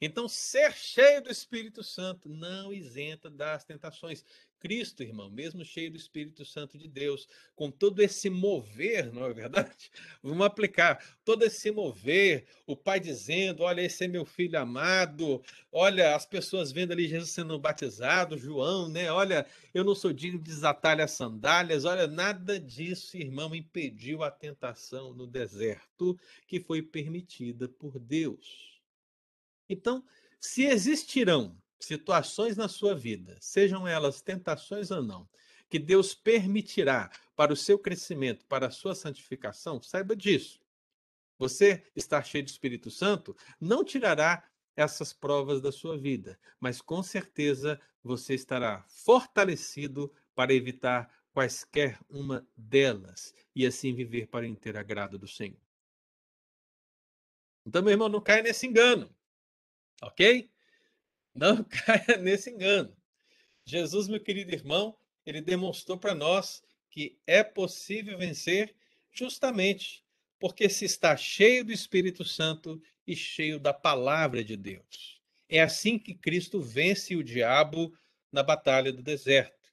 Então, ser cheio do Espírito Santo não isenta das tentações. Cristo, irmão, mesmo cheio do Espírito Santo de Deus, com todo esse mover, não é verdade? Vamos aplicar todo esse mover, o Pai dizendo: Olha, esse é meu filho amado, olha, as pessoas vendo ali Jesus sendo batizado, João, né? Olha, eu não sou digno de desatar as sandálias, olha, nada disso, irmão, impediu a tentação no deserto que foi permitida por Deus. Então, se existirão situações na sua vida, sejam elas tentações ou não, que Deus permitirá para o seu crescimento, para a sua santificação, saiba disso. Você estar cheio do Espírito Santo não tirará essas provas da sua vida, mas com certeza você estará fortalecido para evitar quaisquer uma delas e assim viver para o inteiro agrado do Senhor. Então, meu irmão, não caia nesse engano, ok? Não caia nesse engano. Jesus, meu querido irmão, ele demonstrou para nós que é possível vencer justamente porque se está cheio do Espírito Santo e cheio da palavra de Deus. É assim que Cristo vence o diabo na batalha do deserto.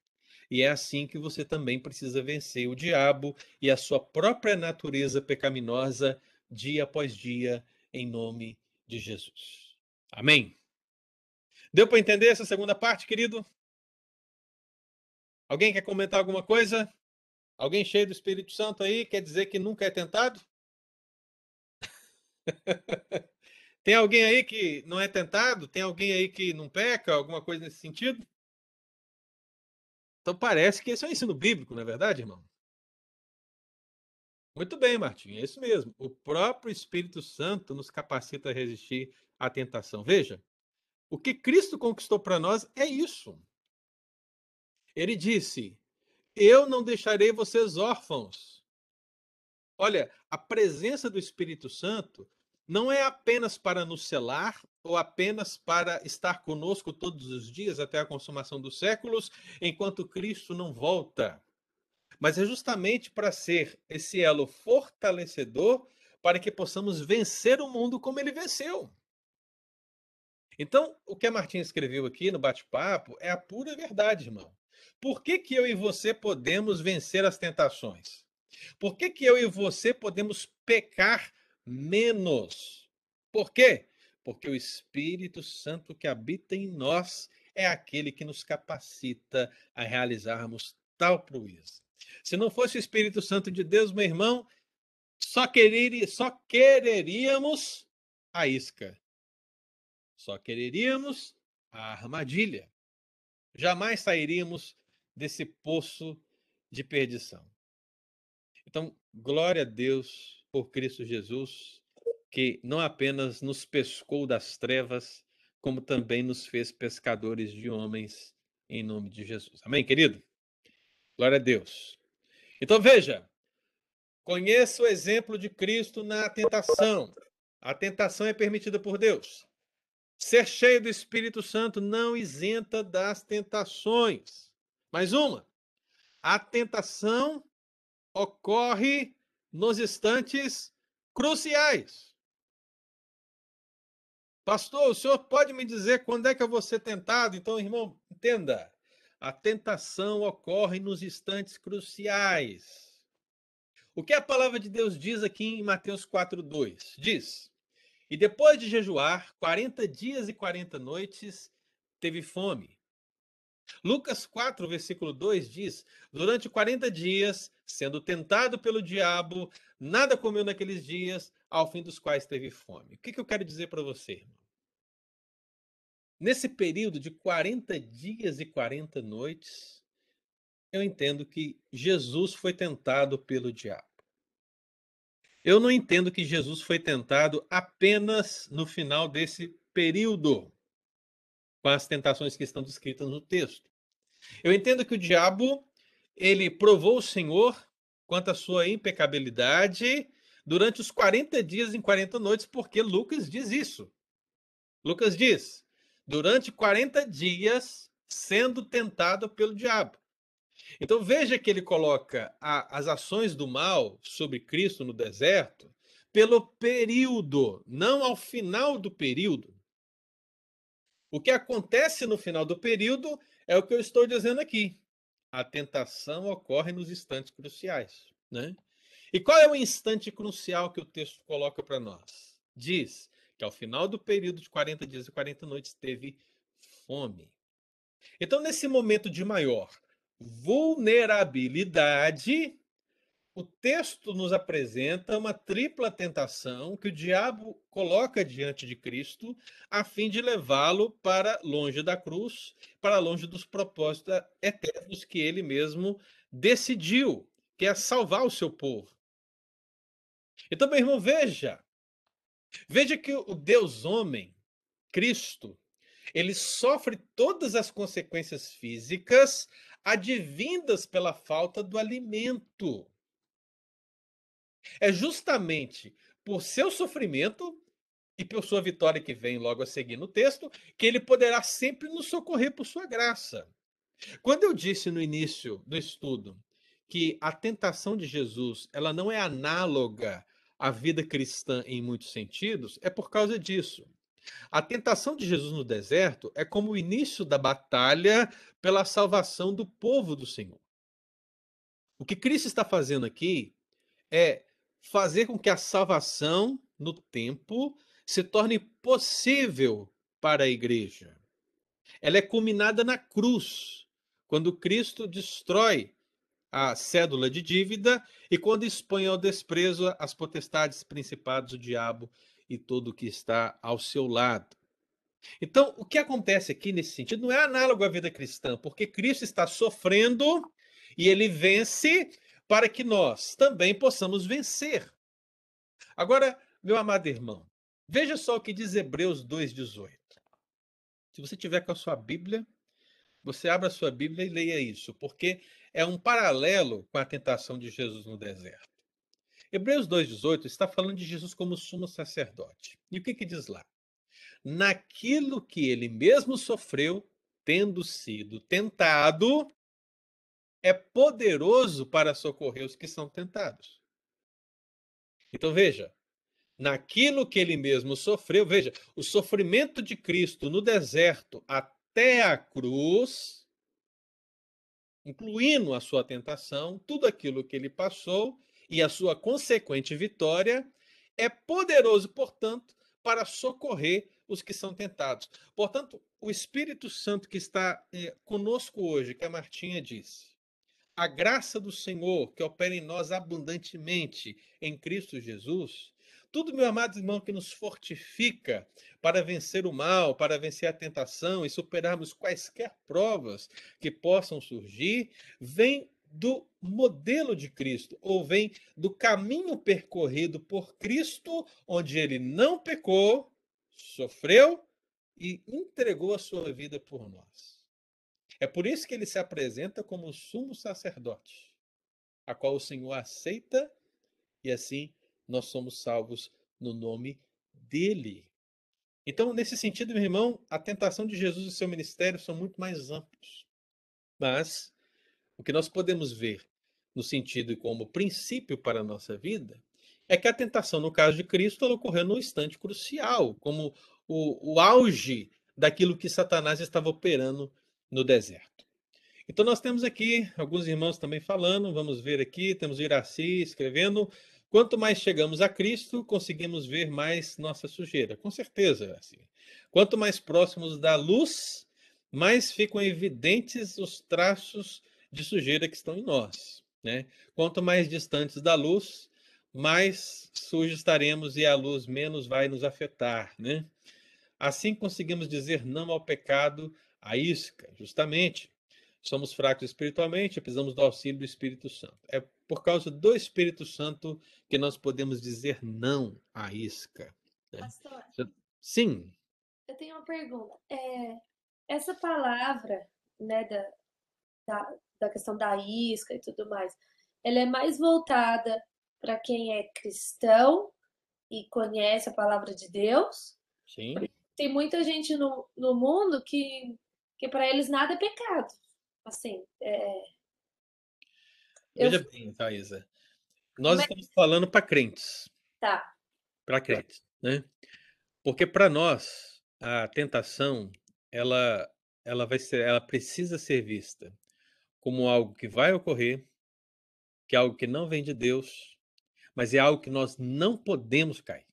E é assim que você também precisa vencer o diabo e a sua própria natureza pecaminosa dia após dia, em nome de Jesus. Amém. Deu para entender essa segunda parte, querido? Alguém quer comentar alguma coisa? Alguém cheio do Espírito Santo aí quer dizer que nunca é tentado? Tem alguém aí que não é tentado? Tem alguém aí que não peca? Alguma coisa nesse sentido? Então parece que esse é um ensino bíblico, não é verdade, irmão? Muito bem, Martim, é isso mesmo. O próprio Espírito Santo nos capacita a resistir à tentação. Veja, o que Cristo conquistou para nós é isso. Ele disse: Eu não deixarei vocês órfãos. Olha, a presença do Espírito Santo não é apenas para nos selar ou apenas para estar conosco todos os dias até a consumação dos séculos, enquanto Cristo não volta. Mas é justamente para ser esse elo fortalecedor para que possamos vencer o mundo como ele venceu. Então, o que a Martinha escreveu aqui no bate-papo é a pura verdade, irmão. Por que, que eu e você podemos vencer as tentações? Por que, que eu e você podemos pecar menos? Por quê? Porque o Espírito Santo que habita em nós é aquele que nos capacita a realizarmos tal proeza. Se não fosse o Espírito Santo de Deus, meu irmão, só, querer, só quereríamos a isca. Só quereríamos a armadilha. Jamais sairíamos desse poço de perdição. Então, glória a Deus por Cristo Jesus, que não apenas nos pescou das trevas, como também nos fez pescadores de homens, em nome de Jesus. Amém, querido? Glória a Deus. Então, veja, conheça o exemplo de Cristo na tentação. A tentação é permitida por Deus. Ser cheio do Espírito Santo não isenta das tentações. Mais uma. A tentação ocorre nos instantes cruciais. Pastor, o senhor pode me dizer quando é que eu vou ser tentado? Então, irmão, entenda. A tentação ocorre nos instantes cruciais. O que a palavra de Deus diz aqui em Mateus 4:2? Diz: e depois de jejuar 40 dias e 40 noites, teve fome. Lucas 4, versículo 2 diz: Durante 40 dias, sendo tentado pelo diabo, nada comeu naqueles dias, ao fim dos quais teve fome. O que, que eu quero dizer para você, irmão? Nesse período de 40 dias e 40 noites, eu entendo que Jesus foi tentado pelo diabo. Eu não entendo que Jesus foi tentado apenas no final desse período, com as tentações que estão descritas no texto. Eu entendo que o diabo, ele provou o Senhor quanto à sua impecabilidade durante os 40 dias em 40 noites, porque Lucas diz isso. Lucas diz: durante 40 dias sendo tentado pelo diabo. Então veja que ele coloca a, as ações do mal sobre Cristo no deserto pelo período, não ao final do período. O que acontece no final do período é o que eu estou dizendo aqui. A tentação ocorre nos instantes cruciais. Né? E qual é o instante crucial que o texto coloca para nós? Diz que ao final do período de 40 dias e 40 noites teve fome. Então, nesse momento de maior vulnerabilidade, o texto nos apresenta uma tripla tentação que o diabo coloca diante de Cristo a fim de levá-lo para longe da cruz, para longe dos propósitos eternos que ele mesmo decidiu, que é salvar o seu povo. Então, meu irmão, veja. Veja que o Deus homem, Cristo, ele sofre todas as consequências físicas advindas pela falta do alimento. É justamente por seu sofrimento e por sua vitória que vem logo a seguir no texto, que ele poderá sempre nos socorrer por sua graça. Quando eu disse no início do estudo que a tentação de Jesus, ela não é análoga à vida cristã em muitos sentidos, é por causa disso. A tentação de Jesus no deserto é como o início da batalha pela salvação do povo do Senhor. O que Cristo está fazendo aqui é fazer com que a salvação no tempo se torne possível para a igreja. Ela é culminada na cruz, quando Cristo destrói a cédula de dívida e quando expõe ao desprezo as potestades, principados, o diabo e tudo que está ao seu lado. Então, o que acontece aqui nesse sentido não é análogo à vida cristã, porque Cristo está sofrendo e ele vence para que nós também possamos vencer. Agora, meu amado irmão, veja só o que diz Hebreus 2,18. Se você tiver com a sua Bíblia, você abra a sua Bíblia e leia isso, porque é um paralelo com a tentação de Jesus no deserto. Hebreus 2,18 está falando de Jesus como sumo sacerdote. E o que, que diz lá? Naquilo que ele mesmo sofreu, tendo sido tentado, é poderoso para socorrer os que são tentados. Então veja, naquilo que ele mesmo sofreu, veja, o sofrimento de Cristo no deserto até a cruz, incluindo a sua tentação, tudo aquilo que ele passou, e a sua consequente vitória é poderoso, portanto, para socorrer os que são tentados. Portanto, o Espírito Santo que está eh, conosco hoje, que a Martinha disse, a graça do Senhor que opera em nós abundantemente em Cristo Jesus, tudo, meu amado irmão, que nos fortifica para vencer o mal, para vencer a tentação e superarmos quaisquer provas que possam surgir, vem do modelo de Cristo, ou vem do caminho percorrido por Cristo, onde ele não pecou, sofreu e entregou a sua vida por nós. É por isso que ele se apresenta como sumo sacerdote, a qual o Senhor aceita e assim nós somos salvos no nome dele. Então, nesse sentido, meu irmão, a tentação de Jesus e seu ministério são muito mais amplos. Mas o que nós podemos ver no sentido e como princípio para a nossa vida é que a tentação, no caso de Cristo, ela ocorreu num instante crucial, como o, o auge daquilo que Satanás estava operando no deserto. Então, nós temos aqui alguns irmãos também falando, vamos ver aqui, temos o Iraci escrevendo. Quanto mais chegamos a Cristo, conseguimos ver mais nossa sujeira. Com certeza, Iraci. Quanto mais próximos da luz, mais ficam evidentes os traços de sujeira que estão em nós. Né? Quanto mais distantes da luz, mais sujos estaremos e a luz menos vai nos afetar. Né? Assim conseguimos dizer não ao pecado, à isca, justamente. Somos fracos espiritualmente, precisamos do auxílio do Espírito Santo. É por causa do Espírito Santo que nós podemos dizer não à isca. Né? Pastor, Sim. Eu tenho uma pergunta. É, essa palavra né, da, da, da questão da isca e tudo mais, ela é mais voltada para quem é cristão e conhece a palavra de Deus. Sim. Tem muita gente no, no mundo que, que para eles nada é pecado. Assim, é... Veja eu... bem, Thaisa. Nós estamos falando para crentes. Tá. Para crentes, né? Porque para nós a tentação ela, ela vai ser, ela precisa ser vista como algo que vai ocorrer, que é algo que não vem de Deus, mas é algo que nós não podemos cair.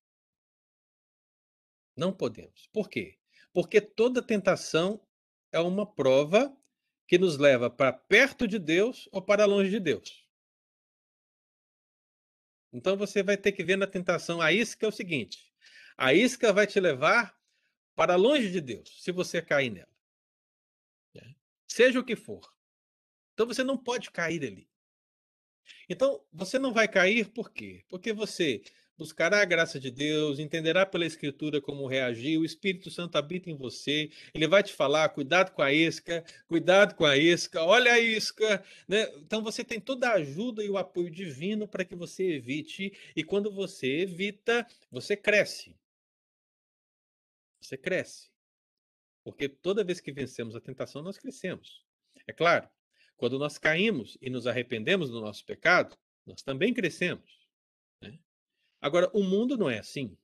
Não podemos. Por quê? Porque toda tentação é uma prova que nos leva para perto de Deus ou para longe de Deus. Então você vai ter que ver na tentação a isca é o seguinte: a isca vai te levar para longe de Deus, se você cair nela. Né? Seja o que for. Então você não pode cair ali. Então você não vai cair por quê? Porque você buscará a graça de Deus, entenderá pela Escritura como reagir, o Espírito Santo habita em você, ele vai te falar: cuidado com a isca, cuidado com a isca, olha a isca. Né? Então você tem toda a ajuda e o apoio divino para que você evite, e quando você evita, você cresce. Você cresce. Porque toda vez que vencemos a tentação, nós crescemos. É claro, quando nós caímos e nos arrependemos do nosso pecado, nós também crescemos. Agora, o mundo não é assim.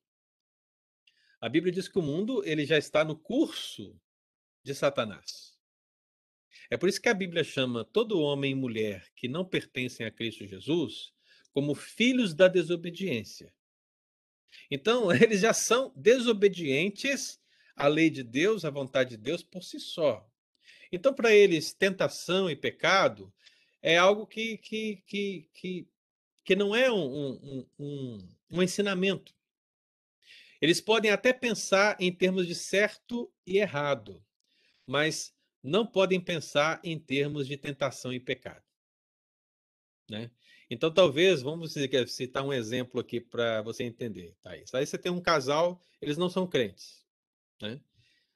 A Bíblia diz que o mundo ele já está no curso de Satanás. É por isso que a Bíblia chama todo homem e mulher que não pertencem a Cristo Jesus como filhos da desobediência. Então, eles já são desobedientes à lei de Deus, à vontade de Deus por si só. Então, para eles, tentação e pecado é algo que, que, que, que, que não é um, um, um, um ensinamento. Eles podem até pensar em termos de certo e errado, mas não podem pensar em termos de tentação e pecado. Né? Então, talvez, vamos citar um exemplo aqui para você entender, Thaís. Aí você tem um casal, eles não são crentes. Né?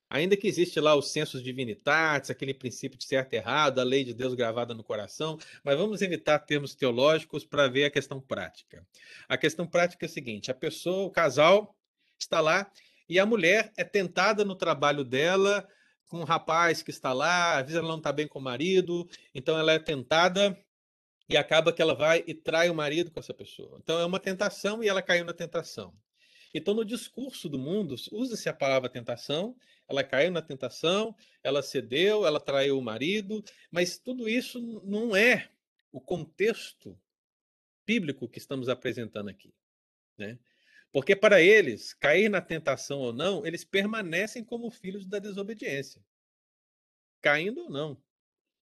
Ainda que existe lá os sensos divinitatis, aquele princípio de certo e errado, a lei de Deus gravada no coração, mas vamos evitar termos teológicos para ver a questão prática. A questão prática é a seguinte: a pessoa, o casal, está lá e a mulher é tentada no trabalho dela com um rapaz que está lá, às vezes ela não está bem com o marido, então ela é tentada e acaba que ela vai e trai o marido com essa pessoa. Então é uma tentação e ela caiu na tentação. Então, no discurso do mundo, usa-se a palavra tentação ela caiu na tentação, ela cedeu, ela traiu o marido, mas tudo isso não é o contexto bíblico que estamos apresentando aqui, né? Porque para eles, cair na tentação ou não, eles permanecem como filhos da desobediência. Caindo ou não.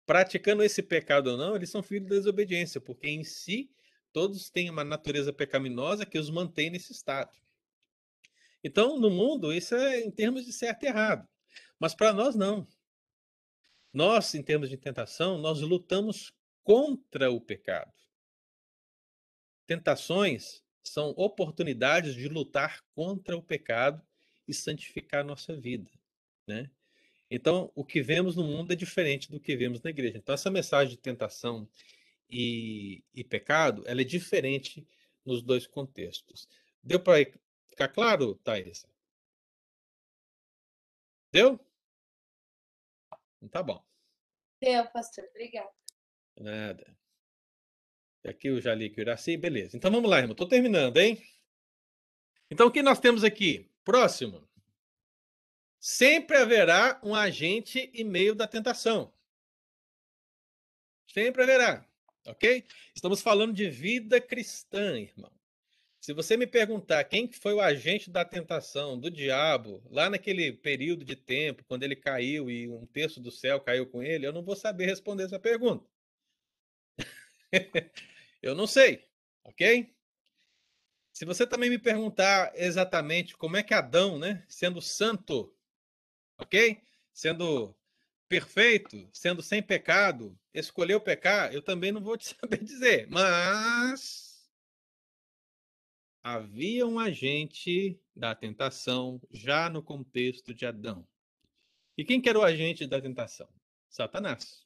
Praticando esse pecado ou não, eles são filhos da desobediência, porque em si todos têm uma natureza pecaminosa que os mantém nesse estado. Então, no mundo, isso é em termos de certo e errado. Mas para nós, não. Nós, em termos de tentação, nós lutamos contra o pecado. Tentações são oportunidades de lutar contra o pecado e santificar a nossa vida, né? Então, o que vemos no mundo é diferente do que vemos na igreja. Então, essa mensagem de tentação e, e pecado, ela é diferente nos dois contextos. Deu para Ficar claro, Thaís? Deu? Tá bom. Deu, pastor. Obrigada. Nada. Aqui eu já li que o Iraci, beleza. Então vamos lá, irmão. Estou terminando, hein? Então o que nós temos aqui? Próximo. Sempre haverá um agente e meio da tentação. Sempre haverá, ok? Estamos falando de vida cristã, irmão. Se você me perguntar quem foi o agente da tentação do diabo lá naquele período de tempo, quando ele caiu e um terço do céu caiu com ele, eu não vou saber responder essa pergunta. eu não sei, ok? Se você também me perguntar exatamente como é que Adão, né, sendo santo, ok? Sendo perfeito, sendo sem pecado, escolheu pecar, eu também não vou te saber dizer. Mas havia um agente da tentação já no contexto de Adão. E quem que era o agente da tentação? Satanás.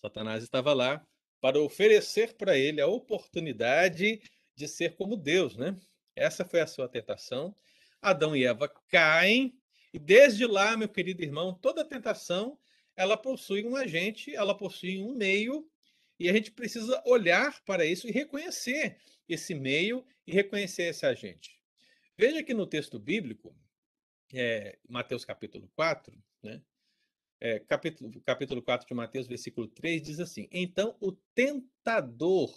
Satanás estava lá para oferecer para ele a oportunidade de ser como Deus, né? Essa foi a sua tentação. Adão e Eva caem e desde lá, meu querido irmão, toda tentação ela possui um agente, ela possui um meio e a gente precisa olhar para isso e reconhecer esse meio e reconhecer esse agente. Veja que no texto bíblico, é, Mateus capítulo 4, né? É, capítulo, capítulo 4 de Mateus, versículo 3, diz assim: Então o tentador,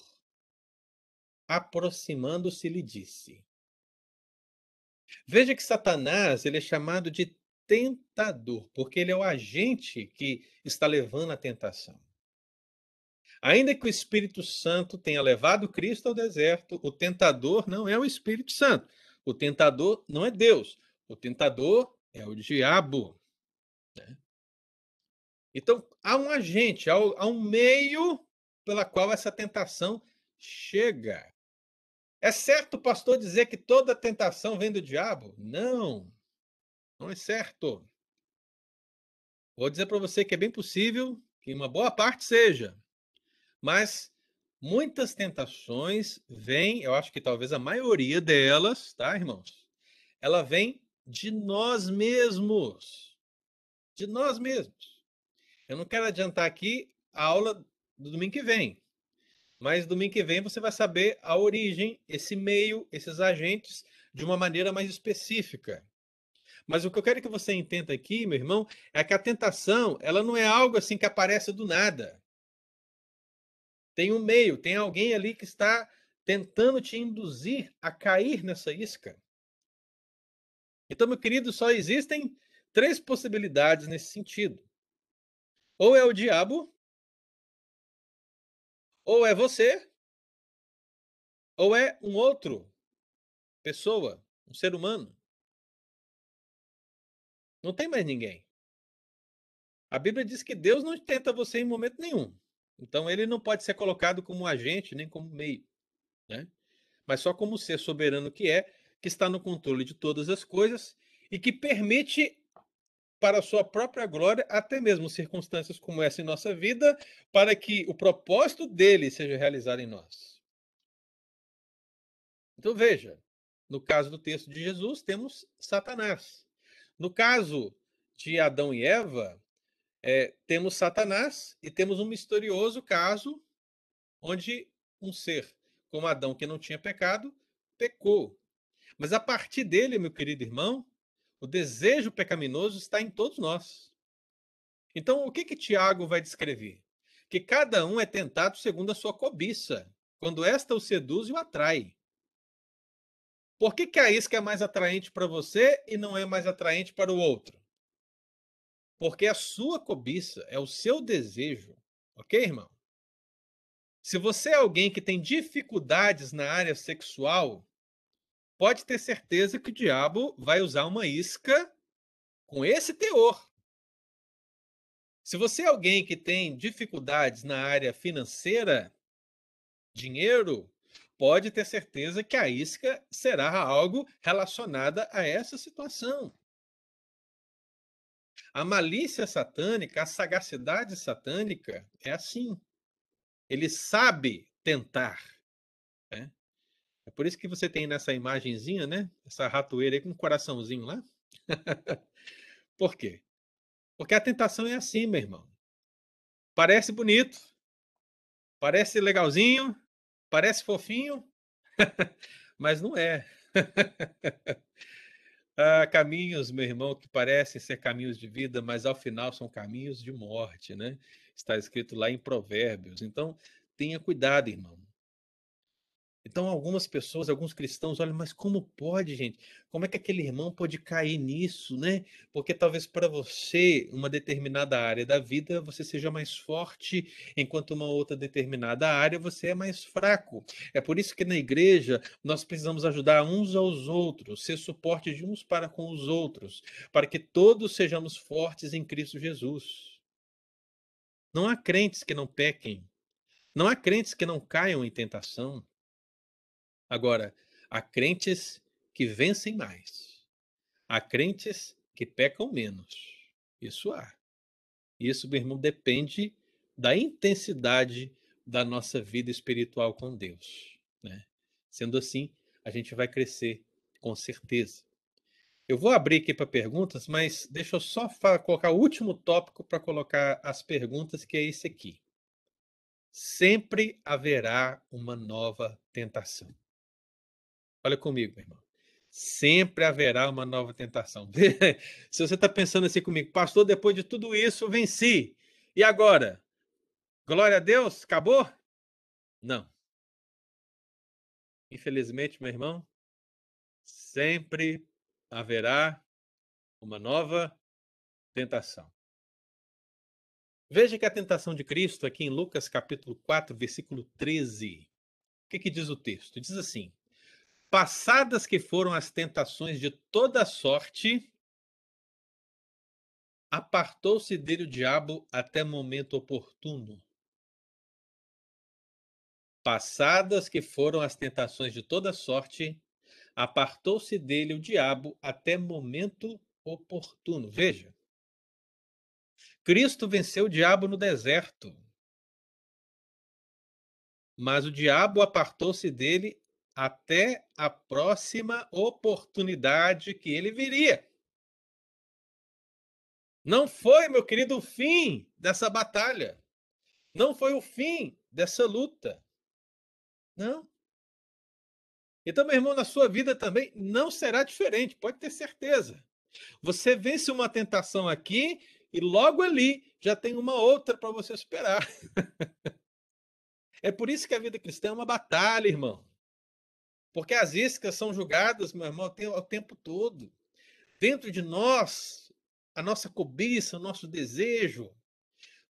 aproximando-se, lhe disse. Veja que Satanás ele é chamado de tentador, porque ele é o agente que está levando a tentação. Ainda que o Espírito Santo tenha levado Cristo ao deserto, o tentador não é o Espírito Santo. O tentador não é Deus. O tentador é o diabo. Né? Então, há um agente, há um meio pela qual essa tentação chega. É certo o pastor dizer que toda tentação vem do diabo? Não, não é certo. Vou dizer para você que é bem possível que uma boa parte seja. Mas muitas tentações vêm, eu acho que talvez a maioria delas, tá, irmãos? Ela vem de nós mesmos. De nós mesmos. Eu não quero adiantar aqui a aula do domingo que vem. Mas domingo que vem você vai saber a origem, esse meio, esses agentes, de uma maneira mais específica. Mas o que eu quero que você entenda aqui, meu irmão, é que a tentação, ela não é algo assim que aparece do nada. Tem um meio, tem alguém ali que está tentando te induzir a cair nessa isca. Então, meu querido, só existem três possibilidades nesse sentido. Ou é o diabo, ou é você, ou é um outro pessoa, um ser humano. Não tem mais ninguém. A Bíblia diz que Deus não tenta você em momento nenhum. Então ele não pode ser colocado como agente nem como meio, né? mas só como ser soberano que é, que está no controle de todas as coisas e que permite para a sua própria glória, até mesmo circunstâncias como essa em nossa vida, para que o propósito dele seja realizado em nós. Então veja, no caso do texto de Jesus, temos Satanás. No caso de Adão e Eva, é, temos Satanás e temos um misterioso caso onde um ser como Adão, que não tinha pecado, pecou. Mas a partir dele, meu querido irmão, o desejo pecaminoso está em todos nós. Então, o que que Tiago vai descrever? Que cada um é tentado segundo a sua cobiça, quando esta o seduz e o atrai. Por que, que a isca é mais atraente para você e não é mais atraente para o outro? Porque a sua cobiça é o seu desejo, ok, irmão? Se você é alguém que tem dificuldades na área sexual, pode ter certeza que o diabo vai usar uma isca com esse teor. Se você é alguém que tem dificuldades na área financeira, dinheiro, pode ter certeza que a isca será algo relacionada a essa situação. A malícia satânica, a sagacidade satânica é assim. Ele sabe tentar. Né? É por isso que você tem nessa imagenzinha, né? Essa ratoeira aí com um coraçãozinho lá. por quê? Porque a tentação é assim, meu irmão. Parece bonito, parece legalzinho, parece fofinho, mas não é. Há caminhos, meu irmão, que parecem ser caminhos de vida, mas ao final são caminhos de morte, né? Está escrito lá em Provérbios. Então, tenha cuidado, irmão. Então, algumas pessoas, alguns cristãos, olham, mas como pode, gente? Como é que aquele irmão pode cair nisso, né? Porque talvez para você, uma determinada área da vida, você seja mais forte, enquanto uma outra determinada área você é mais fraco. É por isso que na igreja nós precisamos ajudar uns aos outros, ser suporte de uns para com os outros, para que todos sejamos fortes em Cristo Jesus. Não há crentes que não pequem. Não há crentes que não caiam em tentação. Agora, há crentes que vencem mais. Há crentes que pecam menos. Isso há. Isso, meu irmão, depende da intensidade da nossa vida espiritual com Deus. Né? Sendo assim, a gente vai crescer com certeza. Eu vou abrir aqui para perguntas, mas deixa eu só colocar o último tópico para colocar as perguntas, que é esse aqui. Sempre haverá uma nova tentação. Olha comigo, meu irmão. sempre haverá uma nova tentação. Se você está pensando assim comigo, pastor, depois de tudo isso, venci. E agora? Glória a Deus, acabou? Não. Infelizmente, meu irmão, sempre haverá uma nova tentação. Veja que a tentação de Cristo, aqui em Lucas capítulo 4, versículo 13. O que, que diz o texto? Diz assim: Passadas que foram as tentações de toda sorte, apartou-se dele o diabo até momento oportuno. Passadas que foram as tentações de toda sorte, apartou-se dele o diabo até momento oportuno. Veja, Cristo venceu o diabo no deserto. Mas o diabo apartou-se dele até a próxima oportunidade que ele viria. Não foi, meu querido, o fim dessa batalha. Não foi o fim dessa luta. Não. Então, meu irmão, na sua vida também não será diferente, pode ter certeza. Você vence uma tentação aqui e logo ali já tem uma outra para você esperar. é por isso que a vida cristã é uma batalha, irmão. Porque as iscas são julgadas, meu irmão, o tempo todo. Dentro de nós, a nossa cobiça, o nosso desejo,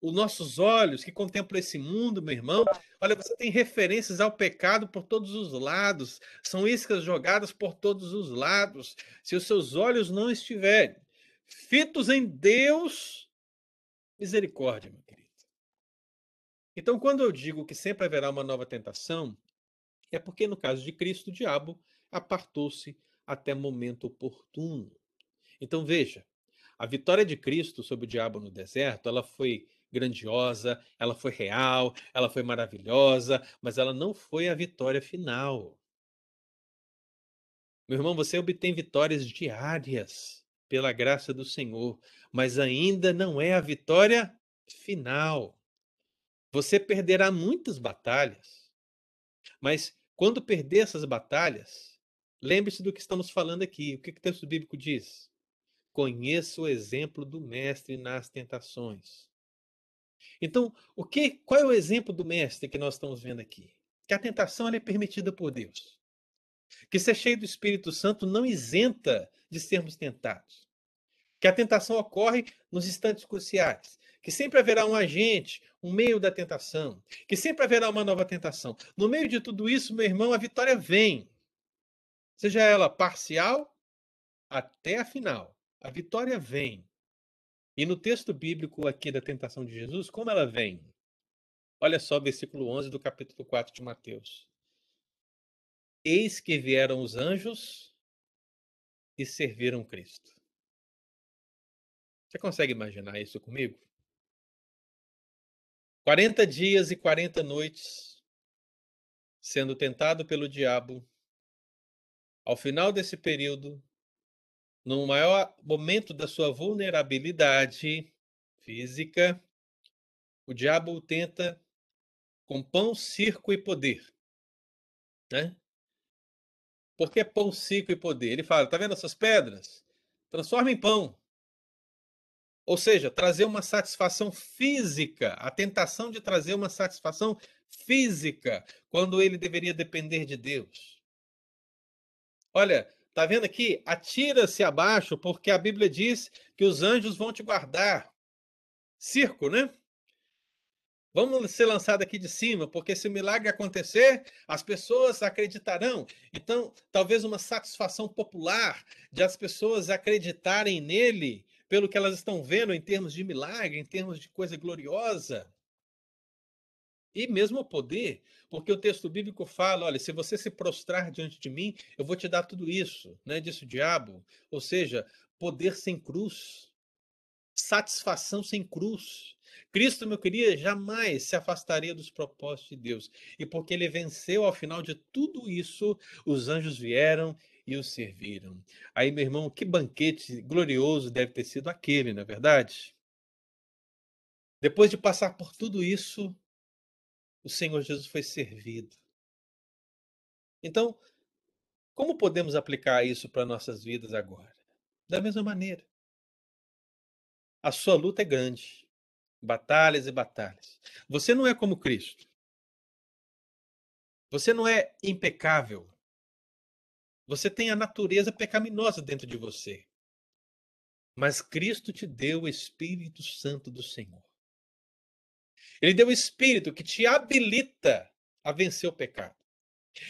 os nossos olhos que contemplam esse mundo, meu irmão. Olha, você tem referências ao pecado por todos os lados. São iscas jogadas por todos os lados. Se os seus olhos não estiverem fitos em Deus, misericórdia, meu querido. Então, quando eu digo que sempre haverá uma nova tentação, é porque, no caso de Cristo, o diabo apartou-se até momento oportuno. Então, veja, a vitória de Cristo sobre o diabo no deserto, ela foi grandiosa, ela foi real, ela foi maravilhosa, mas ela não foi a vitória final. Meu irmão, você obtém vitórias diárias pela graça do Senhor, mas ainda não é a vitória final. Você perderá muitas batalhas, mas quando perder essas batalhas, lembre-se do que estamos falando aqui. O que o texto bíblico diz? Conheça o exemplo do mestre nas tentações. Então, o que, qual é o exemplo do mestre que nós estamos vendo aqui? Que a tentação é permitida por Deus. Que ser cheio do Espírito Santo não isenta de sermos tentados. Que a tentação ocorre nos instantes cruciais. Que sempre haverá um agente, um meio da tentação. Que sempre haverá uma nova tentação. No meio de tudo isso, meu irmão, a vitória vem. Seja ela parcial até a final. A vitória vem. E no texto bíblico aqui da tentação de Jesus, como ela vem? Olha só, versículo 11 do capítulo 4 de Mateus. Eis que vieram os anjos e serviram Cristo. Você consegue imaginar isso comigo? 40 dias e 40 noites sendo tentado pelo diabo. Ao final desse período, no maior momento da sua vulnerabilidade física, o diabo tenta com pão, circo e poder. Né? Por que pão, circo e poder? Ele fala: tá vendo essas pedras? Transforma em pão. Ou seja, trazer uma satisfação física, a tentação de trazer uma satisfação física, quando ele deveria depender de Deus. Olha, Tá vendo aqui? Atira-se abaixo, porque a Bíblia diz que os anjos vão te guardar. Circo, né? Vamos ser lançados aqui de cima, porque se o milagre acontecer, as pessoas acreditarão. Então, talvez uma satisfação popular de as pessoas acreditarem nele pelo que elas estão vendo em termos de milagre, em termos de coisa gloriosa. E mesmo o poder, porque o texto bíblico fala: olha, se você se prostrar diante de mim, eu vou te dar tudo isso, né? Disse o diabo. Ou seja, poder sem cruz, satisfação sem cruz. Cristo, meu querido, jamais se afastaria dos propósitos de Deus. E porque ele venceu ao final de tudo isso, os anjos vieram e o serviram. Aí, meu irmão, que banquete glorioso deve ter sido aquele, não é verdade? Depois de passar por tudo isso, o Senhor Jesus foi servido. Então, Como podemos aplicar isso para nossas vidas agora? Da mesma maneira. A sua luta é grande. Batalhas e batalhas. Você não é como Cristo. Você não é impecável. Você tem a natureza pecaminosa dentro de você. Mas Cristo te deu o Espírito Santo do Senhor. Ele deu o Espírito que te habilita a vencer o pecado.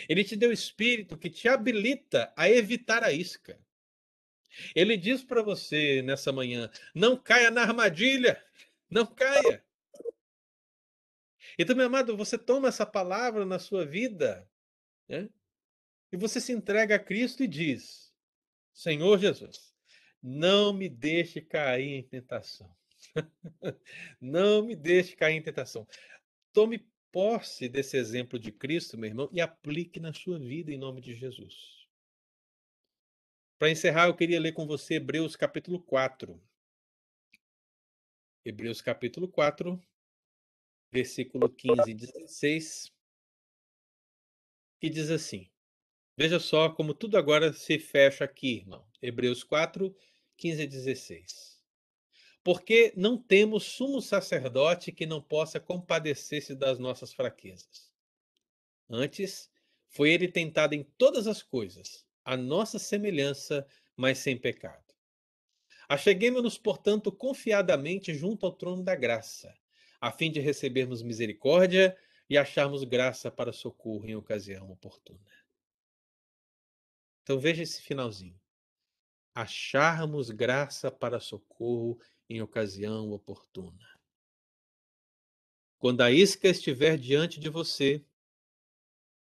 Ele te deu o Espírito que te habilita a evitar a isca. Ele diz para você nessa manhã: não caia na armadilha, não caia. Então, meu amado, você toma essa palavra na sua vida né? E você se entrega a Cristo e diz: Senhor Jesus, não me deixe cair em tentação. não me deixe cair em tentação. Tome posse desse exemplo de Cristo, meu irmão, e aplique na sua vida em nome de Jesus. Para encerrar, eu queria ler com você Hebreus capítulo 4. Hebreus capítulo 4, versículo 15 e 16, que diz assim: Veja só como tudo agora se fecha aqui, irmão. Hebreus 4, 15 e 16. Porque não temos sumo sacerdote que não possa compadecer-se das nossas fraquezas. Antes, foi ele tentado em todas as coisas, a nossa semelhança, mas sem pecado. Acheguemos-nos, portanto, confiadamente junto ao trono da graça, a fim de recebermos misericórdia e acharmos graça para socorro em ocasião oportuna. Então veja esse finalzinho. Acharmos graça para socorro em ocasião oportuna. Quando a isca estiver diante de você,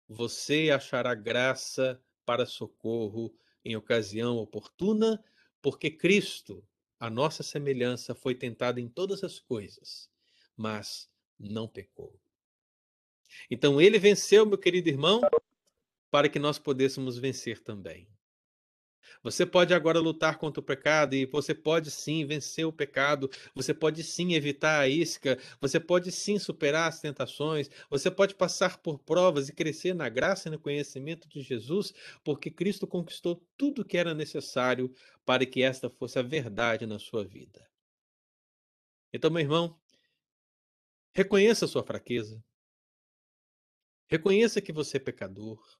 você achará graça para socorro em ocasião oportuna, porque Cristo, a nossa semelhança, foi tentado em todas as coisas, mas não pecou. Então ele venceu, meu querido irmão, para que nós pudéssemos vencer também. Você pode agora lutar contra o pecado e você pode sim vencer o pecado, você pode sim evitar a isca, você pode sim superar as tentações, você pode passar por provas e crescer na graça e no conhecimento de Jesus, porque Cristo conquistou tudo o que era necessário para que esta fosse a verdade na sua vida. Então, meu irmão, reconheça a sua fraqueza, reconheça que você é pecador,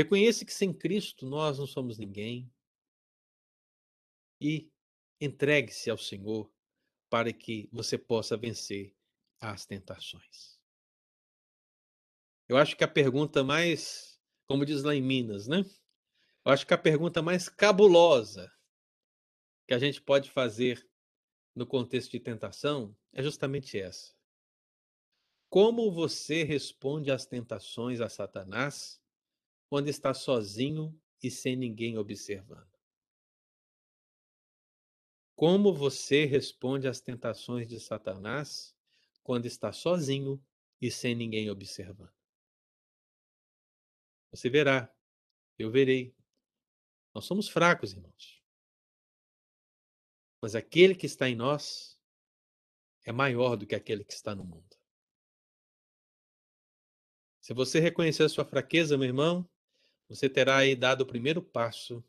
Reconheça que sem Cristo nós não somos ninguém. E entregue-se ao Senhor para que você possa vencer as tentações. Eu acho que a pergunta mais, como diz lá em Minas, né? Eu acho que a pergunta mais cabulosa que a gente pode fazer no contexto de tentação é justamente essa. Como você responde às tentações a Satanás quando está sozinho e sem ninguém observando? Como você responde às tentações de Satanás quando está sozinho e sem ninguém observando? Você verá, eu verei. Nós somos fracos, irmãos. Mas aquele que está em nós é maior do que aquele que está no mundo. Se você reconhecer a sua fraqueza, meu irmão, você terá aí dado o primeiro passo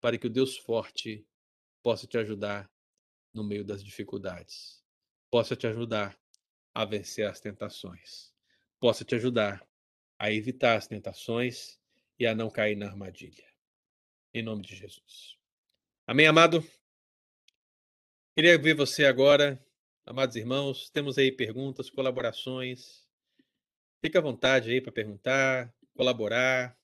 para que o Deus forte possa te ajudar no meio das dificuldades, possa te ajudar a vencer as tentações, possa te ajudar a evitar as tentações e a não cair na armadilha. Em nome de Jesus. Amém, amado? Queria ver você agora, amados irmãos. Temos aí perguntas, colaborações. Fique à vontade aí para perguntar, colaborar.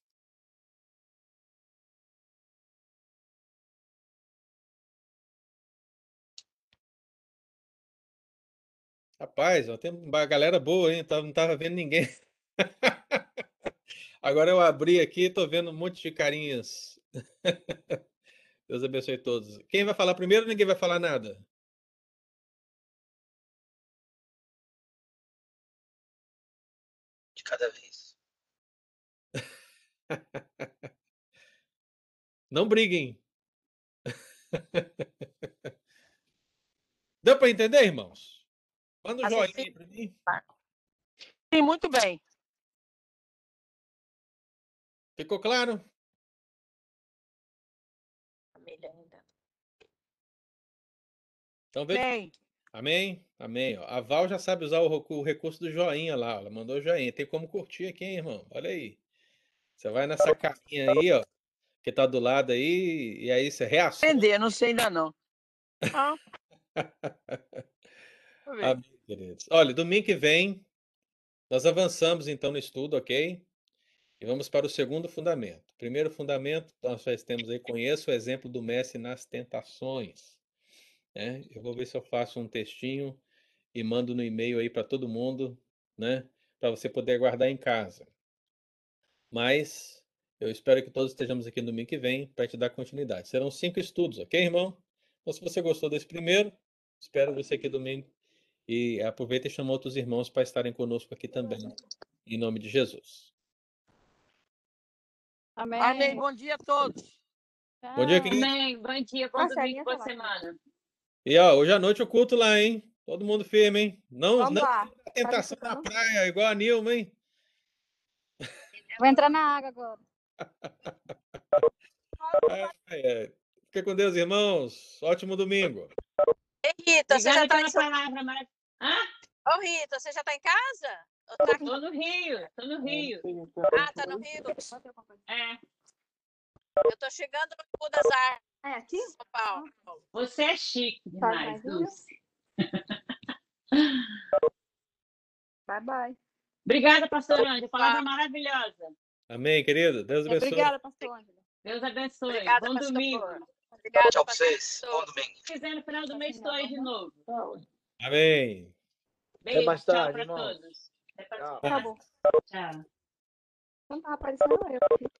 Rapaz, ó, tem uma galera boa, hein? Não tava vendo ninguém. Agora eu abri aqui e tô vendo um monte de carinhas. Deus abençoe todos. Quem vai falar primeiro? Ninguém vai falar nada. De cada vez. Não briguem. Deu para entender, irmãos? Manda um joinha para mim. Sim, muito bem. Ficou claro? Ainda. Então. Bem, Amém? Amém. ó. A Val já sabe usar o recu- o recurso do joinha lá. ó. Ela mandou o joinha. Tem como curtir aqui, hein, irmão? Olha aí. Você vai nessa carinha aí, ó, que tá do lado aí, e aí você reaciona. entender, não sei ainda não. Ah. Ver. Amém, queridos. Olha, domingo que vem, nós avançamos então no estudo, ok? E vamos para o segundo fundamento. Primeiro fundamento, nós já temos aí, conheça o exemplo do mestre nas tentações. né? Eu vou ver se eu faço um textinho e mando no e-mail aí para todo mundo, né? Para você poder guardar em casa. Mas eu espero que todos estejamos aqui no domingo que vem para te dar continuidade. Serão cinco estudos, ok, irmão? Então, se você gostou desse primeiro, espero você aqui domingo e aproveita e chama outros irmãos para estarem conosco aqui também, em nome de Jesus. Amém. Amém. Bom dia a todos. Bom dia, querido. Amém. Bom dia, bom domingo, boa tá semana. E ó, hoje à noite o culto lá, hein? Todo mundo firme, hein? Não, Vamos não lá. a tentação na praia, igual a Nilma, hein? Vou entrar na água agora. Ai, ai. Fica com Deus, irmãos. Ótimo domingo. Ei, Rita, você já tá em... pela palavra, Mara. Hã? Ô, Rita, você já tá em casa? Ou tá aqui? Tô no Rio, tô no Rio. Ah, tá no Rio? É, Eu tô chegando no Rio das Artes, É aqui? São Paulo. você é chique Tá, demais, Dulce. Bye, bye. Obrigada, pastor Ângela. Palavra maravilhosa. Amém, querido. Deus abençoe. Obrigada, pastor Ângela. Deus abençoe. Obrigada, bom domingo. Obrigada, Tchau pra pastor. vocês. Bom domingo. Se quiser, no final do mês, estou aí de novo. Amém. Beijo, mais tchau tarde, para irmãos. todos. Até pra Tchau. Tá bom. Tchau. Não tá aparecendo eu.